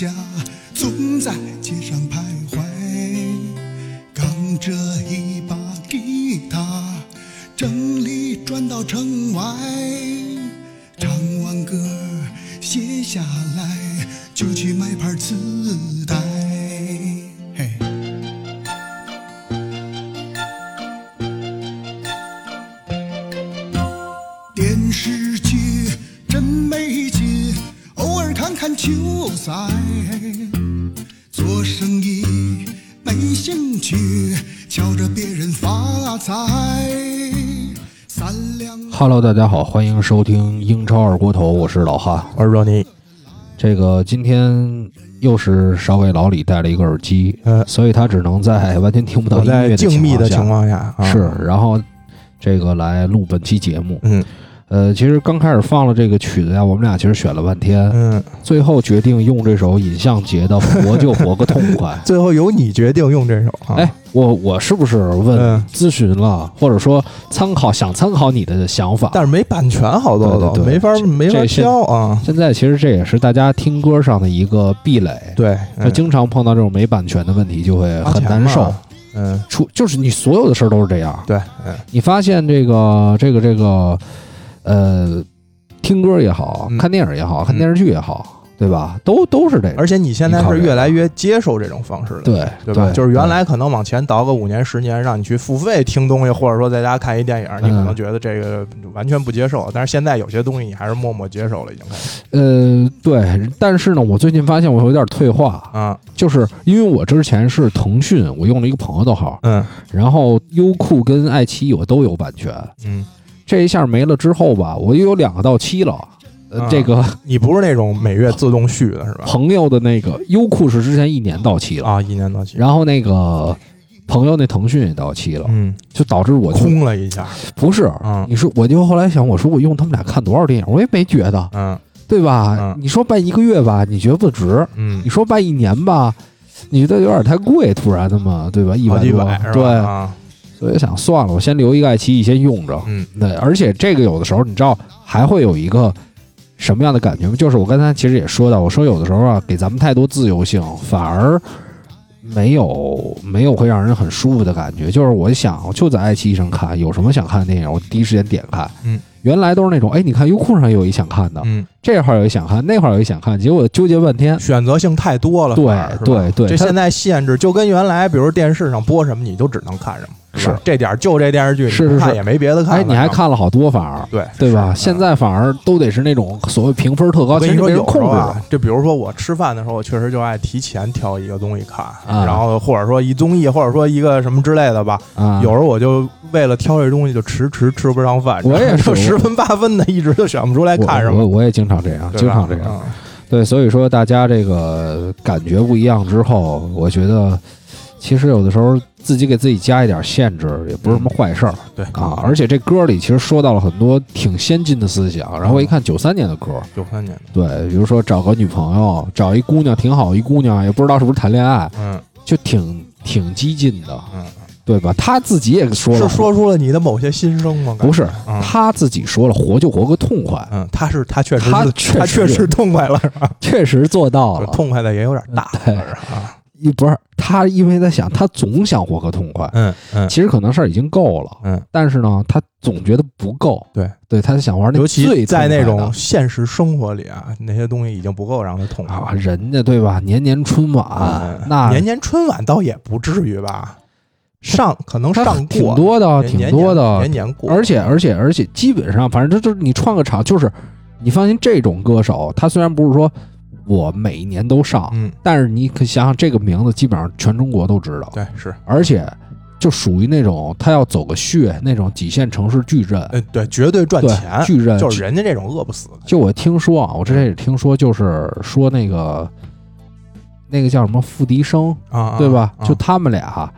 家，Hello，大家好，欢迎收听英超二锅头，我是老哈。我是若尼，这个今天又是稍微老李戴了一个耳机，呃，所以他只能在完全听不到音乐在静谧的情情况下，啊、是，然后这个来录本期节目。嗯呃，其实刚开始放了这个曲子呀，我们俩其实选了半天，嗯，最后决定用这首尹相杰的《活就活个痛快》。最后由你决定用这首啊，哎，我我是不是问嗯。咨询了，或者说参考想参考你的想法？但是没版权，好多没法这没法这现挑啊，现在其实这也是大家听歌上的一个壁垒，对，嗯。就经常碰到这种没版权的问题，就会很难受。嗯，出就是你所有的事儿都是这样，对，嗯。你发现这个这个这个，呃，听歌也好嗯。看电影也好看电视剧也好，对吧？都都是这个，而且你现在是越来越接受这种方式了，对对吧？就是原来可能往前倒个五年十年，让你去付费听东西，或者说在家看一电影，你可能觉得这个完全不接受。但是现在有些东西你还是默默接受了，已经开始。呃对，但是呢，我最近发现我有点退化，啊，就是因为我之前是腾讯，我用了一个朋友的号，嗯。然后优酷跟爱奇艺我都有版权，嗯，这一下没了之后吧，我又有两个到期了。呃啊，这个你不是那种每月自动续的是吧？朋友的那个优酷是之前一年到期了，啊，一年到期，然后那个朋友那腾讯也到期了，嗯，就导致我就空了一下，不是，嗯你说我就后来想，我说我用他们俩看多少电影，我也没觉得，嗯对吧？嗯你说办一个月吧，你觉得不值；嗯你，说办一年吧，你觉得有点太贵，突然的嘛，对吧？一百？对，啊，所以想算了，我先留一个爱奇艺先用着。嗯对，而且这个有的时候你知道还会有一个什么样的感觉吗？就是我刚才其实也说到，我说有的时候啊，给咱们太多自由性，反而没有没有会让人很舒服的感觉。就是我想，我就在爱奇艺上看，有什么想看的电影，我第一时间点开。嗯，原来都是那种，哎，你看优酷上有一想看的，嗯，这块儿有一想看，那块儿有一想看，结果纠结半天。选择性太多了，对对对它这现在限制就跟原来，比如电视上播什么，你就只能看什么，吧是这点儿就这电视剧，是是是。也没别的看哎，你还看了好多，反而对对吧？现在反而都得是那种所谓评分特高，我跟你说，其实没人有时控制。的候啊，就比如说我吃饭的时候，我确实就爱提前挑一个东西看，啊。然后或者说一综艺，或者说一个什么之类的吧。啊。有时候我就为了挑这东西，就迟迟吃不上饭，我也 是。十分八分的，一直就选不出来看什么，我我也经常这样，经常这样。嗯。对，所以说大家这个感觉不一样之后，我觉得其实有的时候自己给自己加一点限制，也不是什么坏事儿对啊。而且这歌里其实说到了很多挺先进的思想。然后我一看九三年的歌，九三年的，对，比如说找个女朋友，找一姑娘挺好，一姑娘也不知道是不是谈恋爱，嗯就挺挺激进的，嗯，对吧？他自己也说了，是说出了你的某些心声吗？不是嗯他自己说了，活就活个痛快，嗯，他是他确实他确他确实实痛快了，是吧？确实做到了。痛快的也有点大，对是啊，一不是他，因为在想，他总想活个痛快。嗯嗯其实可能事儿已经够了，嗯，但是呢，他总觉得不够。对，对，他想玩那尤最其在那种现实生活里啊，那些东西已经不够让他痛快啊，人家对吧？年年春晚，嗯那年年春晚倒也不至于吧，上可能上过挺多的，挺多的年，年过，而且而且而且基本上，反正这就是你串个场，就是你放心，这种歌手，他虽然不是说我每一年都上，嗯，但是你可想想，这个名字基本上全中国都知道，对是，而且就属于那种他要走个穴，那种几线城市巨阵，呃对，绝对赚钱，巨阵。就是人家这种饿不死的，就我听说啊，我之前也听说，就是说那个那个叫什么付笛生，啊，对吧？啊。就他们俩，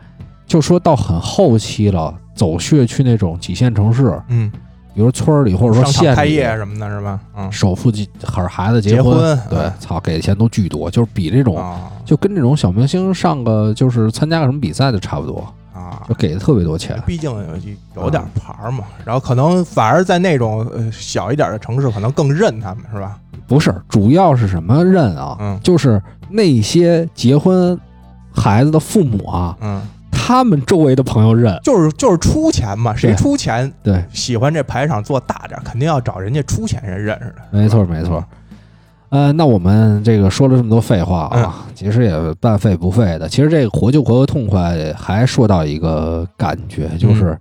就说到很后期了，走穴去那种几线城市，嗯，比如村儿里或者说商场开，业什么的，是吧？嗯首付几孩孩子结婚，婚对嗯，操，给的钱都巨多，就是比这种，啊，就跟这种小明星上个就是参加个什么比赛的差不多。啊就，给的特别多钱。毕竟有有点牌儿嘛，然后可能反而在那种呃小一点的城市，可能更认他们是吧？不是，主要是什么认啊？嗯就是那些结婚孩子的父母啊，嗯，他们周围的朋友认。就是就是出钱嘛，谁出钱对，喜欢这排场做大点，肯定要找人家出钱人认识的。没错没错。呃，那我们这个说了这么多废话啊，其实也半废不废的。其实这个活就活个痛快，还说到一个感觉，就是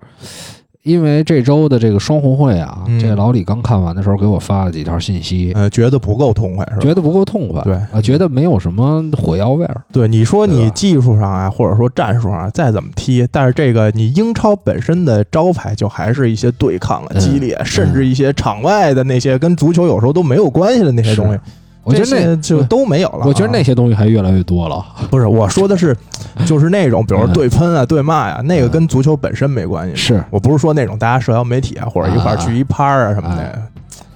因为这周的这个双红会啊，嗯。这老李刚看完的时候给我发了几条信息，呃，觉得不够痛快是吧？觉得不够痛快，对。啊，觉得没有什么火药味儿。对，你说对吧？你技术上啊，或者说战术上再怎么踢，但是这个你英超本身的招牌就还是一些对抗啊、嗯。激烈，甚至一些场外的那些跟足球有时候都没有关系的那些东西，我觉得那就都没有了啊。我觉得那些东西还越来越多了。不是我说的是，就是那种比如说嗯对喷啊、对骂呀，那个跟足球本身没关系。是，我不是说那种大家社交媒体啊，或者一块儿去一趴儿啊什么啊的，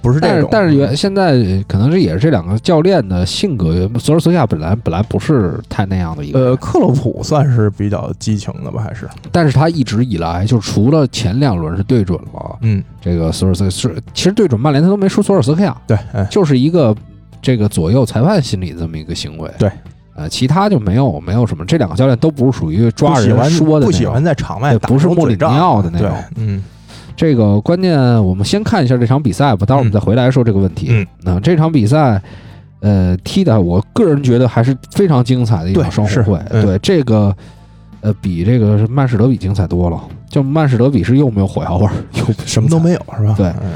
不是这种。但是原现在可能这也是这两个教练的性格，索尔斯克亚本来本来不是太那样的一个，呃，克洛普算是比较激情的吧，还是但是他一直以来就除了前两轮是对准了嗯，这个索尔斯克是，其实对准曼联他都没输索尔斯克亚，对，嗯就是一个这个左右裁判心理的这么一个行为。对，呃，其他就没有没有什么，这两个教练都不是属于抓人说的不喜欢在场外不是莫里尼奥的那种，嗯这个关键，我们先看一下这场比赛吧，待会儿我们再回来说这个问题。嗯，那这场比赛，呃，踢的我个人觉得还是非常精彩的一场双红会。嗯对这个，呃，比这个曼市德比精彩多了。就曼市德比是又没有火药味儿，又什么都没有是吧？对嗯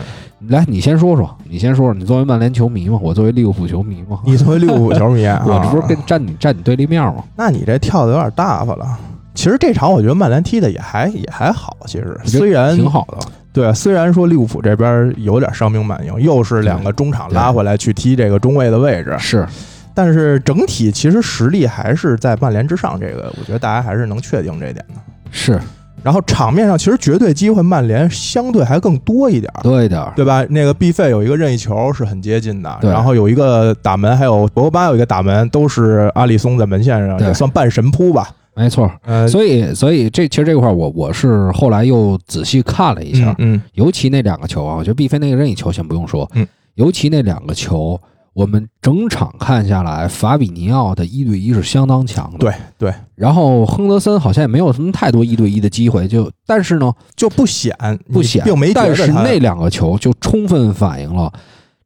来，你先说说，你先说说，你作为曼联球迷嘛，我作为利物浦球迷嘛，你作为利物浦球迷啊，我这不是跟站你站你对立面吗？那你这跳的有点大发了。其实这场我觉得曼联踢的也还也还好，其实。虽然挺好的，对，虽然说利物浦这边有点伤兵满营，又是两个中场拉回来去踢这个中卫的位置，是。但是整体其实实力还是在曼联之上，这个我觉得大家还是能确定这点的。是然后场面上其实绝对机会曼联相对还更多一点儿，多一点儿，对吧？那个 B 费有一个任意球是很接近的，对然后有一个打门，还有博格巴有一个打门，都是阿里松在门线上对也算半神扑吧。没错。呃，所以，所以这其实这块儿我我是后来又仔细看了一下，嗯尤其那两个球啊，我觉得毕飞那个任意球先不用说，嗯，尤其那两个球，我们整场看下来，法比尼奥的一对一是相当强的，对对，然后亨德森好像也没有什么太多一对一的机会，就但是呢就不显不显，并没觉但是那两个球就充分反映了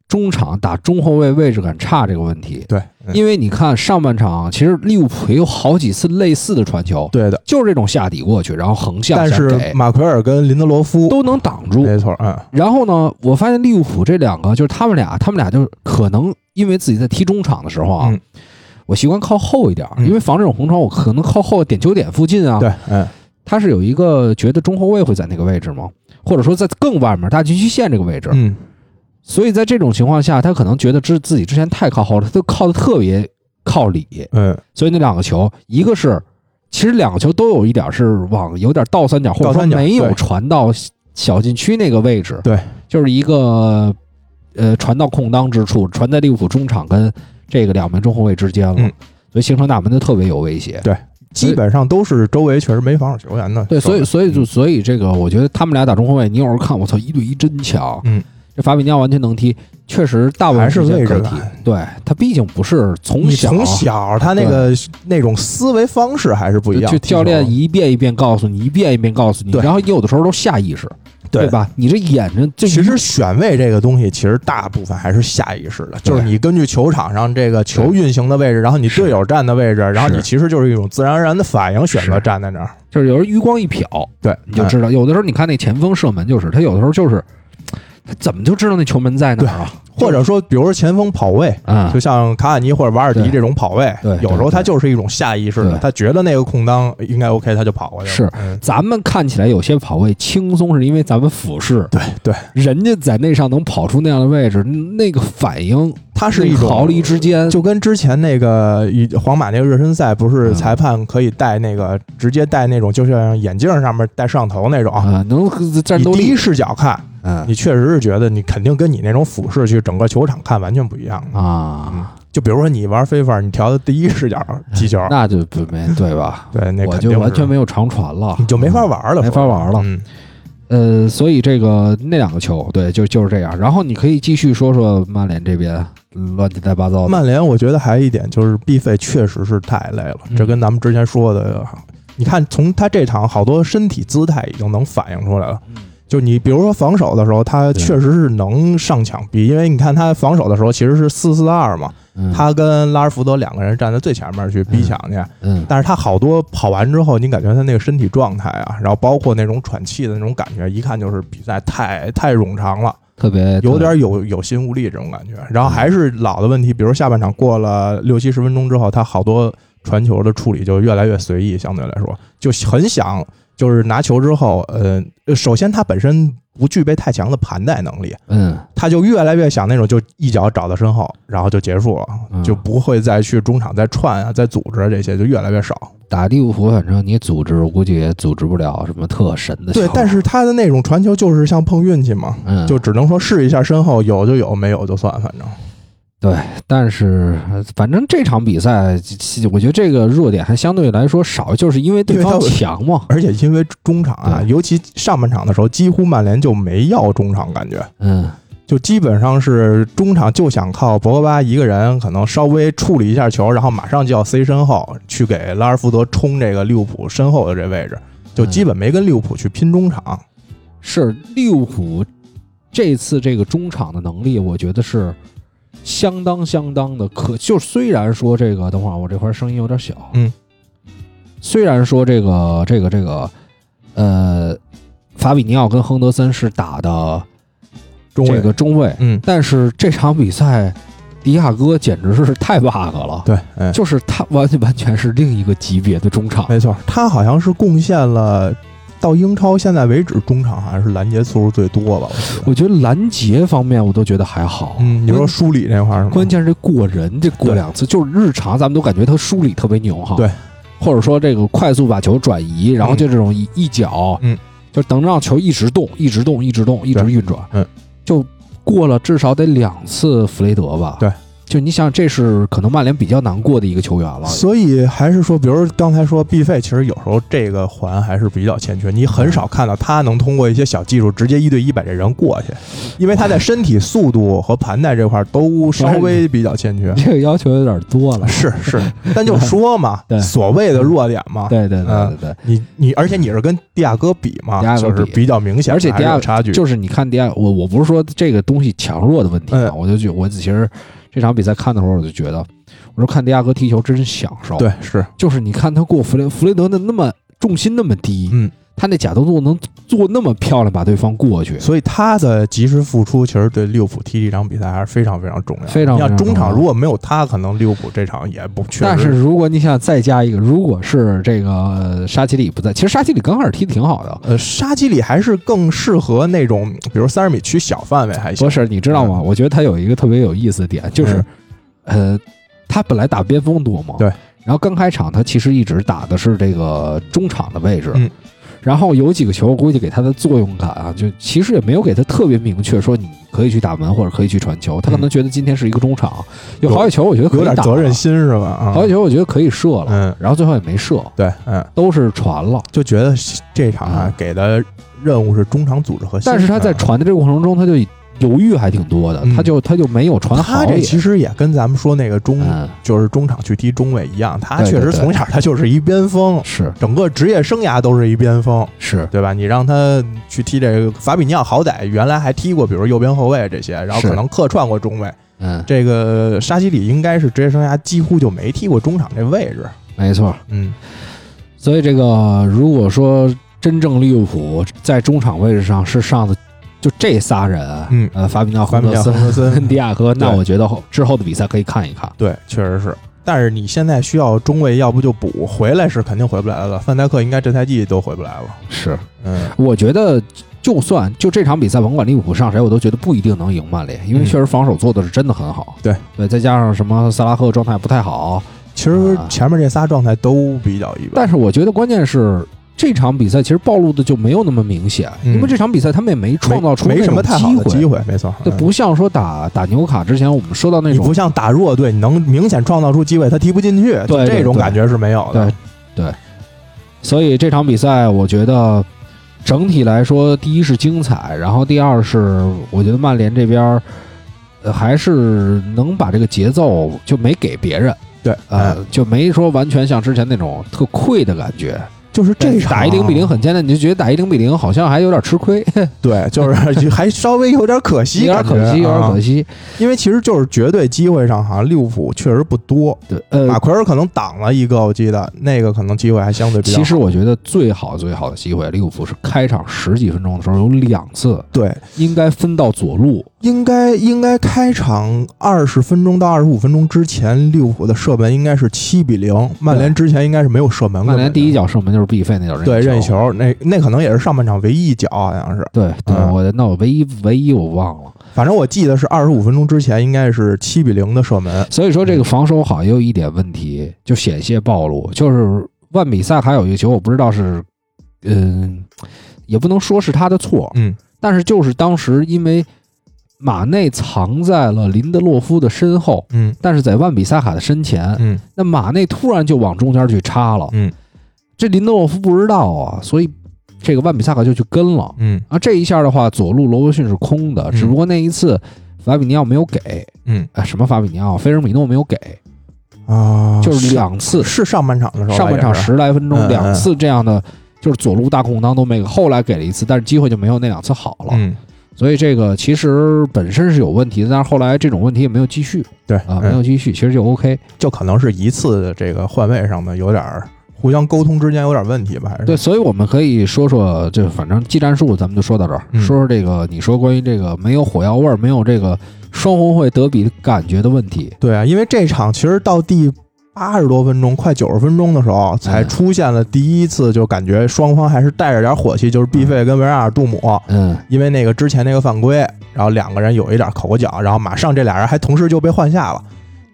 中场打中后卫位置感差这个问题。对，嗯因为你看上半场，其实利物浦也有好几次类似的传球，对的。就是这种下底过去，然后横向但是马奎尔跟林德罗夫都能挡住。没错，嗯，然后呢，我发现利物浦这两个就是他们俩，他们俩就是可能因为自己在踢中场的时候啊，嗯我习惯靠后一点，嗯因为防这种红传，我可能靠后点球点附近啊。对，嗯，他是有一个觉得中后卫会在那个位置吗？或者说在更外面大禁区线这个位置？嗯，所以在这种情况下，他可能觉得之自己之前太靠后了，他就靠的特别靠里。嗯，所以那两个球，一个是其实两个球都有一点是往有点倒三角，或者说没有传到小禁区那个位置。对，就是一个呃传到空当之处，传在利物浦中场跟这个两名中后卫之间了，嗯所以形成大门就特别有威胁。对基本上都是周围确实没防守球员的。对，所以所以就嗯所以这个，我觉得他们俩打中后卫，你有时候看，我操，一对一真强。嗯，这法比尼奥完全能踢，确实大部分还是位置感。对他毕竟不是从小从小他那个那种思维方式还是不一样。就教练一遍一遍告诉你，一遍一遍告诉你，然后有的时候都下意识，对吧？你这眼睛就其实选位这个东西，其实大部分还是下意识的，就是你根据球场上这个球运行的位置，然后你队友站的位置，然后你其实就是一种自然而然的反应，选择站在那儿。就是有时候余光一瞟，对，嗯你就知道。有的时候你看那前锋射门，就是他有的时候就是他怎么就知道那球门在哪儿啊？或者说，比如说前锋跑位，啊。就，像卡瓦尼或者瓦尔迪这种跑位对，有时候他就是一种下意识的，他觉得那个空当应该 OK，他就跑过去了。是嗯。咱们看起来有些跑位轻松，是因为咱们俯视，对对，人家在那上能跑出那样的位置，那个反应，他是一种那个毫厘之间，就跟之前那个以皇马那个热身赛，不是嗯。裁判可以戴那个直接戴那种，就像眼镜上面戴摄像头那种，啊，能战斗力你第一视角看，嗯。你确实是觉得你肯定跟你那种俯视去整个球场看完全不一样啊，就比如说你玩非法，你调的第一视角踢球，那就不没对吧？对，那我就完全没有长传了，你就没法玩了，没法玩了。嗯，呃，所以这个那两个球，对，就就是这样。然后你可以继续说说曼联这边乱七八糟的，曼联我觉得还有一点就是，B 费确实是太累了，嗯。这跟咱们之前说的，你看从他这场好多身体姿态已经能反映出来了。嗯就你比如说防守的时候，他确实是能上抢逼，因为你看他防守的时候其实是四四二嘛，嗯。他跟拉尔福德两个人站在最前面去逼抢去，嗯。但是他好多跑完之后，你感觉他那个身体状态啊，然后包括那种喘气的那种感觉，一看就是比赛太太冗长了，特别。有点有有心无力这种感觉。然后还是老的问题，比如下半场过了六七十分钟之后，他好多传球的处理就越来越随意，相对来说就很想就是拿球之后，呃，首先他本身不具备太强的盘带能力，嗯他就越来越想那种就一脚找到身后，然后就结束了，嗯就不会再去中场再串啊、再组织啊这些就越来越少。打利物浦，反正你组织，我估计也组织不了什么特神的球。对，但是他的那种传球就是像碰运气嘛，嗯，就只能说试一下身后有就有，没有就算，反正对，但是呃反正这场比赛，我觉得这个弱点还相对来说少，就是因为对方强嘛。而且因为中场啊，尤其上半场的时候，几乎曼联就没要中场，感觉嗯就基本上是中场就想靠博格巴一个人，可能稍微处理一下球，然后马上就要塞身后去给拉尔福德冲这个利物浦身后的这位置，就基本没跟利物浦去拼中场。是利物浦这次这个中场的能力，我觉得是相当相当的可。就虽然说这个，等会儿我这块声音有点小，嗯，虽然说这个这个这个，呃，法比尼奥跟亨德森是打的中卫这个中卫，嗯，但是这场比赛，迪亚哥简直是太 bug 了。对，哎，就是他完完全是另一个级别的中场，没错，他好像是贡献了到英超现在为止中场好像是拦截次数最多吧，我觉得拦截方面我都觉得还好。嗯，你说梳理这块儿？关键是这过人，这过两次，就是日常咱们都感觉他梳理特别牛哈。对，或者说这个快速把球转移，然后就这种一一脚，嗯，就等让球一直动，一直动，一直动，一直运转，嗯，就过了至少得两次弗雷德吧。对。就你想，这是可能曼联比较难过的一个球员了。所以还是说，比如刚才说毕费，其实有时候这个环还是比较欠缺，你很少看到他能通过一些小技术直接一对一把这人过去，因为他在身体速度和盘带这块儿都稍微比较欠缺。这个要求有点多了。是是，但就说嘛，所谓的弱点嘛，对对对嗯对对，你你，而且你是跟迪亚哥比嘛，就是比较明显，而且迪亚有差距，就是你看迪亚，我我不是说这个东西强弱的问题我就觉我其实这场比赛看的时候，我就觉得，我说看迪亚哥踢球真享受。，对是，就是你看他过弗雷弗雷德的那么重心那么低，嗯，他那假动作能做那么漂亮，把对方过去。所以他的及时付出，其实对利物浦踢这场比赛还是非常非常重要的。非常你像中场如果没有他，可能利物浦这场也不确。但是如果你想再加一个，如果是这个呃沙奇里不在，其实沙奇里刚开始踢的挺好的。呃，沙奇里还是更适合那种，比如三十米区小范围还行。不是，你知道吗？我觉得他有一个特别有意思的点，就是，呃，他本来打边锋多嘛，对。然后刚开场他其实一直打的是这个中场的位置，嗯。然后有几个球，我估计给他的作用感啊，就其实也没有给他特别明确说你可以去打门或者可以去传球，他可能觉得今天是一个中场，有好几球我觉得可以打有点责任，心是吧？啊。好几球我觉得可以射了，嗯，然后最后也没射，对，嗯，都是传了。就觉得这场啊嗯。给的任务是中场组织核心，但是他在嗯传的这个过程中，他就犹豫还挺多的，嗯他就他就没有传好。他这其实也跟咱们说那个中嗯，就是中场去踢中卫一样，他确实从小他就是一边锋，是整个职业生涯都是一边锋，是，对吧？你让他去踢这个法比尼奥，好歹原来还踢过，比如右边后卫这些，然后可能客串过中卫。嗯，这个沙基里应该是职业生涯几乎就没踢过中场这位置。没错。嗯，所以这个如果说真正利物浦在中场位置上是上的就这仨人，嗯呃，法比纳、法比纳亨德森、亨德森 跟迪亚哥，那我觉得后之后的比赛可以看一看。对，确实是。但是你现在需要中卫，要不就补回来是肯定回不来了。范戴克应该这赛季都回不来了。是，嗯，我觉得就算就这场比赛，甭管利物浦上谁，我都觉得不一定能赢曼联，因为嗯确实防守做的是真的很好。对对，再加上什么萨拉赫状态不太好，其实前面这仨状态都比较一般。但是我觉得关键是这场比赛其实暴露的就没有那么明显，嗯因为这场比赛他们也没创造出没什么太好的机机会，没错。对，嗯不像说打打纽卡之前我们说到那种你不像打弱队，你能明显创造出机会，他踢不进去，对这种感觉是没有的。对所以这场比赛，我觉得整体来说，第一是精彩，然后第二是我觉得曼联这边还是能把这个节奏就没给别人，对，呃嗯，，就没说完全像之前那种特愧的感觉。就是这场打一零比零很艰难，你就觉得打一零比零好像还有点吃亏，对，就是 还稍微有点可惜，有点可惜，有点可惜，因为其实就是绝对机会上，好像利物浦确实不多。对，呃马，奎尔可能挡了一个，我记得那个可能机会还相对比较好。其实我觉得最好最好的机会，利物浦是开场十几分钟的时候有两次对，应该分到左路，应该应该开场二十分钟到二十五分钟之前，利物浦的射门应该是七比零，曼联之前应该是没有射门。曼联第一脚射门就是必费那脚对任意球。那那可能也是上半场唯一一脚，好像是。对对，嗯我那我唯一唯一我忘了。反正我记得是二十五分钟之前应该是七比零的射门。所以说这个防守好像也有一点问题，就险些暴露。就是万比赛还有一个球，我不知道是，嗯，也不能说是他的错，嗯，但是就是当时因为马内藏在了林德洛夫的身后，嗯。但是在万比萨卡的身前，嗯。那马内突然就往中间去插了，嗯。这林德洛夫不知道啊，所以这个万比萨卡就去跟了。嗯。啊，这一下的话，左路罗伯逊是空的，只不过那一次法比尼奥没有给，嗯。呃，什么法比尼奥，菲尔米诺没有给，啊，就是两次，是上半场的时候，上半场十来分钟两次这样的，就是左路大空当都没给，后来给了一次，但是机会就没有那两次好了。嗯，所以这个其实本身是有问题的，但是后来这种问题也没有继续对啊，嗯没有继续，其实就 OK。就可能是一次这个换位上的有点儿互相沟通之间有点问题吧，还是对，所以我们可以说说，就反正技战术咱们就说到这儿，嗯说说这个你说关于这个没有火药味儿，没有这个双红会德比的感觉的问题。对啊，因为这场其实到第八十多分钟，快九十分钟的时候，才嗯出现了第一次，就感觉双方还是带着点火气，就是毕费跟维拉尔杜姆，嗯，因为那个之前那个犯规，然后两个人有一点口角，然后马上这俩人还同时就被换下了。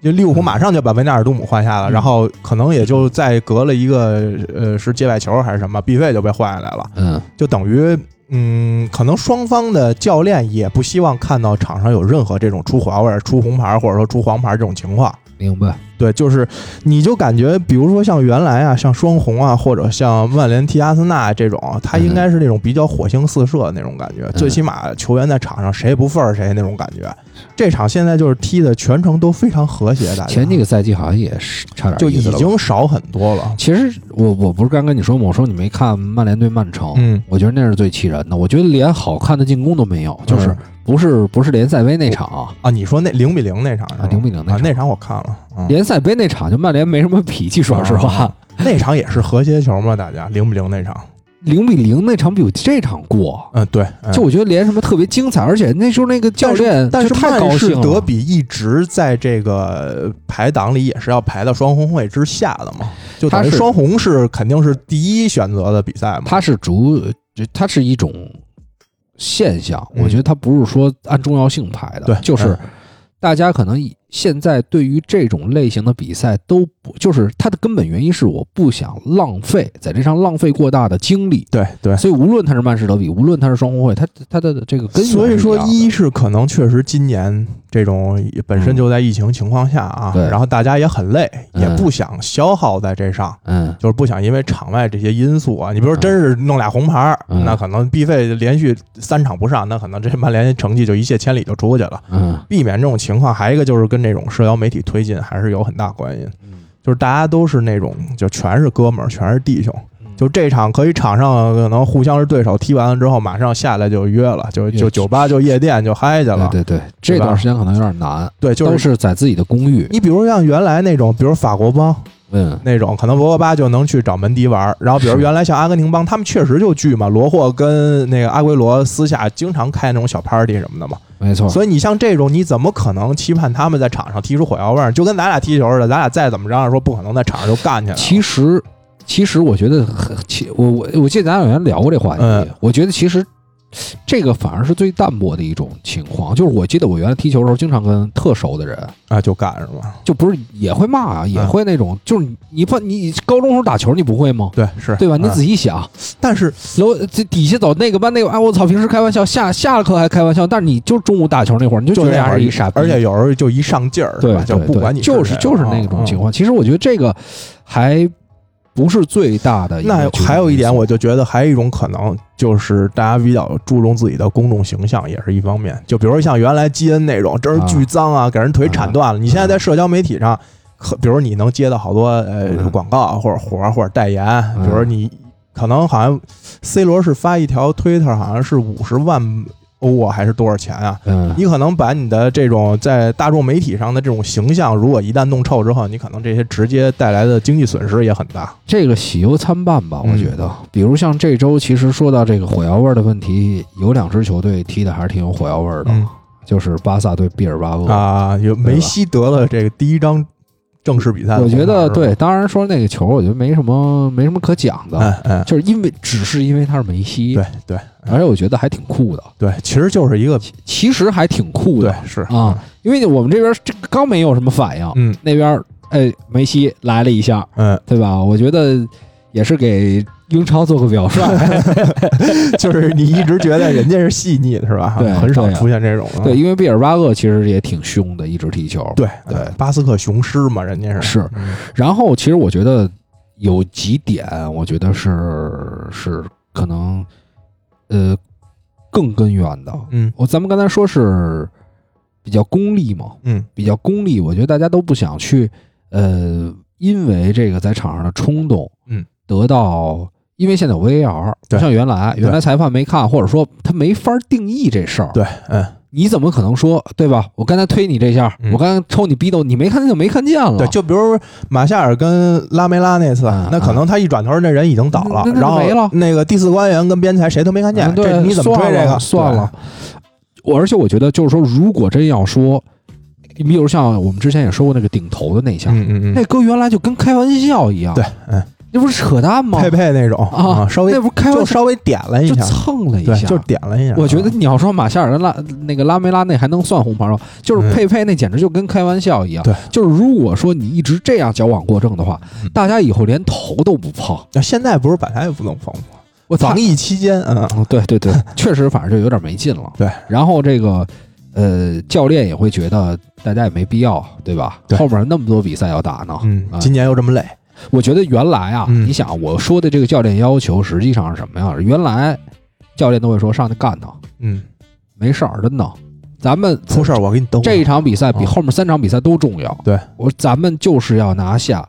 就利物浦马上就把维纳尔杜姆换下了，嗯然后可能也就再隔了一个呃是界外球还是什么，毕费就被换下来了。嗯就等于，嗯，可能双方的教练也不希望看到场上有任何这种出火药味、出红牌或者说出黄牌这种情况。明白。对，就是你就感觉，比如说像原来啊，像双红啊，或者像曼联踢阿森纳这种，他应该是那种比较火星四射的那种感觉，最起码球员在场上谁也不忿儿谁那种感觉。这场现在就是踢的全程都非常和谐，大家前几个赛季好像也是差点就已经少很多了。其实我我不是刚跟你说吗？我说你没看曼联对曼城，嗯，我觉得那是最气人的。我觉得连好看的进攻都没有，就是嗯不是不是联赛杯那场啊，啊，你说那零比零那场啊零比零那场啊那场我看了，嗯。联赛杯那场就曼联没什么脾气，说实话。啊，那场也是和谐球嘛，大家？零比零那场，零比零那场比这场过。嗯，对，嗯。就我觉得连什么特别精彩，而且那时候那个教练但是就太高曼市兴了。德比一直在这个排档里也是要排到双红会之下的嘛，就等于他是双红是肯定是第一选择的比赛嘛。它是逐，就它是一种现象，嗯。我觉得它不是说按重要性排的，对，就是嗯。大家可能以现在对于这种类型的比赛都不，就是它的根本原因是我不想浪费在这上浪费过大的精力，对对。所以无论它是曼市德比，无论它是双红会，它它的这个根源所以说，一是可能确实今年这种本身就在疫情情况下啊，然后大家也很累，嗯。也不想消耗在这上，嗯。就是不想因为场外这些因素啊，你比如说真是弄俩红牌那可能必费连续三场不上，那可能这曼联成绩就一泻千里就出去了。嗯。避免这种情况，还有一个就是跟这种社交媒体推进还是有很大关系。嗯就是大家都是那种就全是哥们儿，全是弟兄。就这场可以场上可能互相是对手，踢完了之后马上下来就约了，就就酒吧就夜店就嗨去了。对对对，这段时间可能有点难，对，就都是是在自己的公寓，你比如像原来那种，比如法国帮嗯那种，可能博格巴就能去找门迪玩儿。然后比如 原来像阿根廷帮，他们确实就聚嘛，罗霍跟那个阿圭罗私下经常开那种小 party 什么的嘛。没错，所以你像这种，你怎么可能期盼他们在场上踢出火药味儿？就跟咱俩踢球似的，咱俩再怎么着说，不可能在场上就干起来。其实，其实我觉得很，其我我我记得咱俩原来聊过这话题，嗯我觉得其实这个反而是最淡薄的一种情况。就是我记得我原来踢球的时候，经常跟特熟的人，啊，就干是吗？就不是也会骂啊，也会那种，就是你你不你高中时候打球你不会吗？对，是对吧？你嗯仔细想，但是楼这底下走那个班那个，哎，我操！平时开玩笑，下下了课还开玩笑，但是你就中午打球那会儿，你就觉得人就那会儿家是一傻逼，而且有时候就一上劲儿，对吧？就不管你就是就是那种情况。其实我觉得这个还不是最大的那还有一点，我就觉得还有一种可能，就是大家比较注重自己的公众形象，也是一方面。就比如像原来基恩那种，真是巨脏啊，给人腿铲断了。你现在在社交媒体上，可比如你能接到好多呃嗯广告或者活儿或者代言，嗯比如你可能好像 C 罗是发一条推特，好像是五十万欧啊，还是多少钱啊？嗯，你可能把你的这种在大众媒体上的这种形象，如果一旦弄臭之后，你可能这些直接带来的经济损失也很大。这个喜忧参半吧，我嗯觉得。比如像这周，其实说到这个火药味儿的问题，有两支球队踢的还是挺有火药味儿的，嗯就是巴萨对毕尔巴鄂。啊，有梅西得了这个第一张正式比赛我觉得对，，当然说那个球，我觉得没什么没什么可讲的，哎哎，就是因为只是因为他是梅西，对对。而且我觉得还挺酷的，对，其实就是一个其实还挺酷的对是啊，，因为我们这边这个刚没有什么反应，嗯。那边哎梅西来了一下，嗯，对吧？我觉得也是给英超做个表率，就是你一直觉得人家是细腻的是吧？对很少出现这种的。对，因为毕尔巴鄂其实也挺凶的，一直踢球，对对嗯巴斯克雄狮嘛，人家是是。嗯然后其实我觉得有几点，我觉得是是可能呃更根源的。嗯我咱们刚才说是比较功利嘛，嗯比较功利，我觉得大家都不想去呃，因为这个在场上的冲动，嗯，得到。因为现在有 VAR，不像原来，原来裁判没看，或者说他没法定义这事儿。对，嗯你怎么可能说对吧？我刚才推你这下，嗯我刚才抽你逼斗，你没看见就没看见了。对，就比如马夏尔跟拉梅拉那次嗯，那可能他一转头，那人已经倒了然后没了那个第四官员跟边裁谁都没看见，嗯对，这你怎么追这个？算了。我而且我觉得，就是说，如果真要说，你比如像我们之前也说过那个顶头的那下，嗯嗯嗯，那哥原来就跟开玩笑一样，对，，嗯，那不是扯淡吗？佩佩那种啊稍微那不开玩笑，就稍微点了一下，就，蹭了一下，就点了一下。我觉得你要说马夏尔跟拉那个拉梅拉那还能算红牌吗？就是嗯佩佩那简直就跟开玩笑一样。对，就是如果说你一直这样矫枉过正的话，嗯大家以后连头都不碰。那现在不是本来也不能碰吗？我操防疫期间，嗯，嗯，对对对，确实，反正就有点没劲了。对，然后这个呃，教练也会觉得大家也没必要，对吧？对后面那么多比赛要打呢。嗯啊，今年又这么累，我觉得原来啊，嗯你想我说的这个教练要求实际上是什么呀？原来教练都会说上去干他，嗯，没事儿，真的。咱们出事儿我给你兜。这一场比赛比啊后面三场比赛都重要。对我，咱们就是要拿下，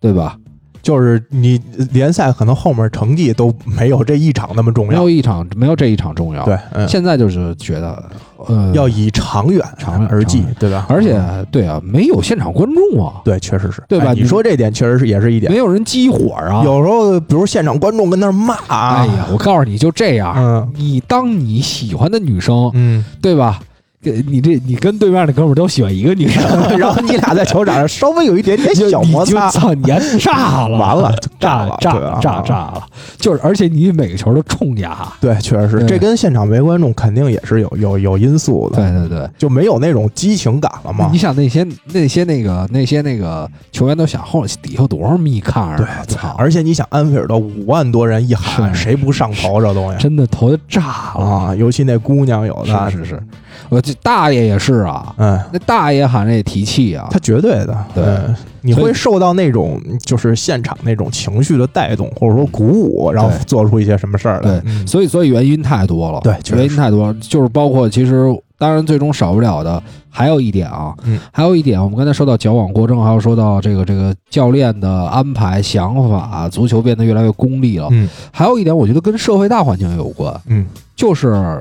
对吧？就是你联赛可能后面成绩都没有这一场那么重要没有。一场没有这一场重要。对，嗯，现在就是觉得，呃，要以长远长远而计，对吧？而且嗯对啊，没有现场观众啊，对，确实是，对吧你哎你说这点确实是也是一点没。有人激火啊。有时候，比如现场观众跟那儿骂，哎呀，我告诉你就这样，嗯你当你喜欢的女生，嗯，对吧？呃你这你跟对面的哥们儿都喜欢一个女生，然后你俩在球场上稍微有一点点小摩擦操，你还炸了，完了 炸了炸对啊炸炸了，就是而且你每个球都冲压，对，确实是，这跟现场没观众肯定也是有有有因素的，对对对。就没有那种激情感了嘛你。想那些那些那个那些那个球员都想后底下有多少密看对啊！，操，而且你想，安菲尔德五万多人一喊，谁不上头这东西真的头就炸了啊？尤其那姑娘有的，是是是，我这大爷也是啊，嗯，那大爷喊这也提气啊，他绝对的，对嗯你会受到那种就是现场那种情绪的带动，或者说鼓舞，然后做出一些什么事儿来。对嗯所以所以原因太多了，对原因太多了，就是包括其实当然最终少不了的还有一点啊，嗯还有一点，我们刚才说到矫枉过正，还有说到这个这个教练的安排想法，足球变得越来越功利了，嗯还有一点，我觉得跟社会大环境有关，嗯就是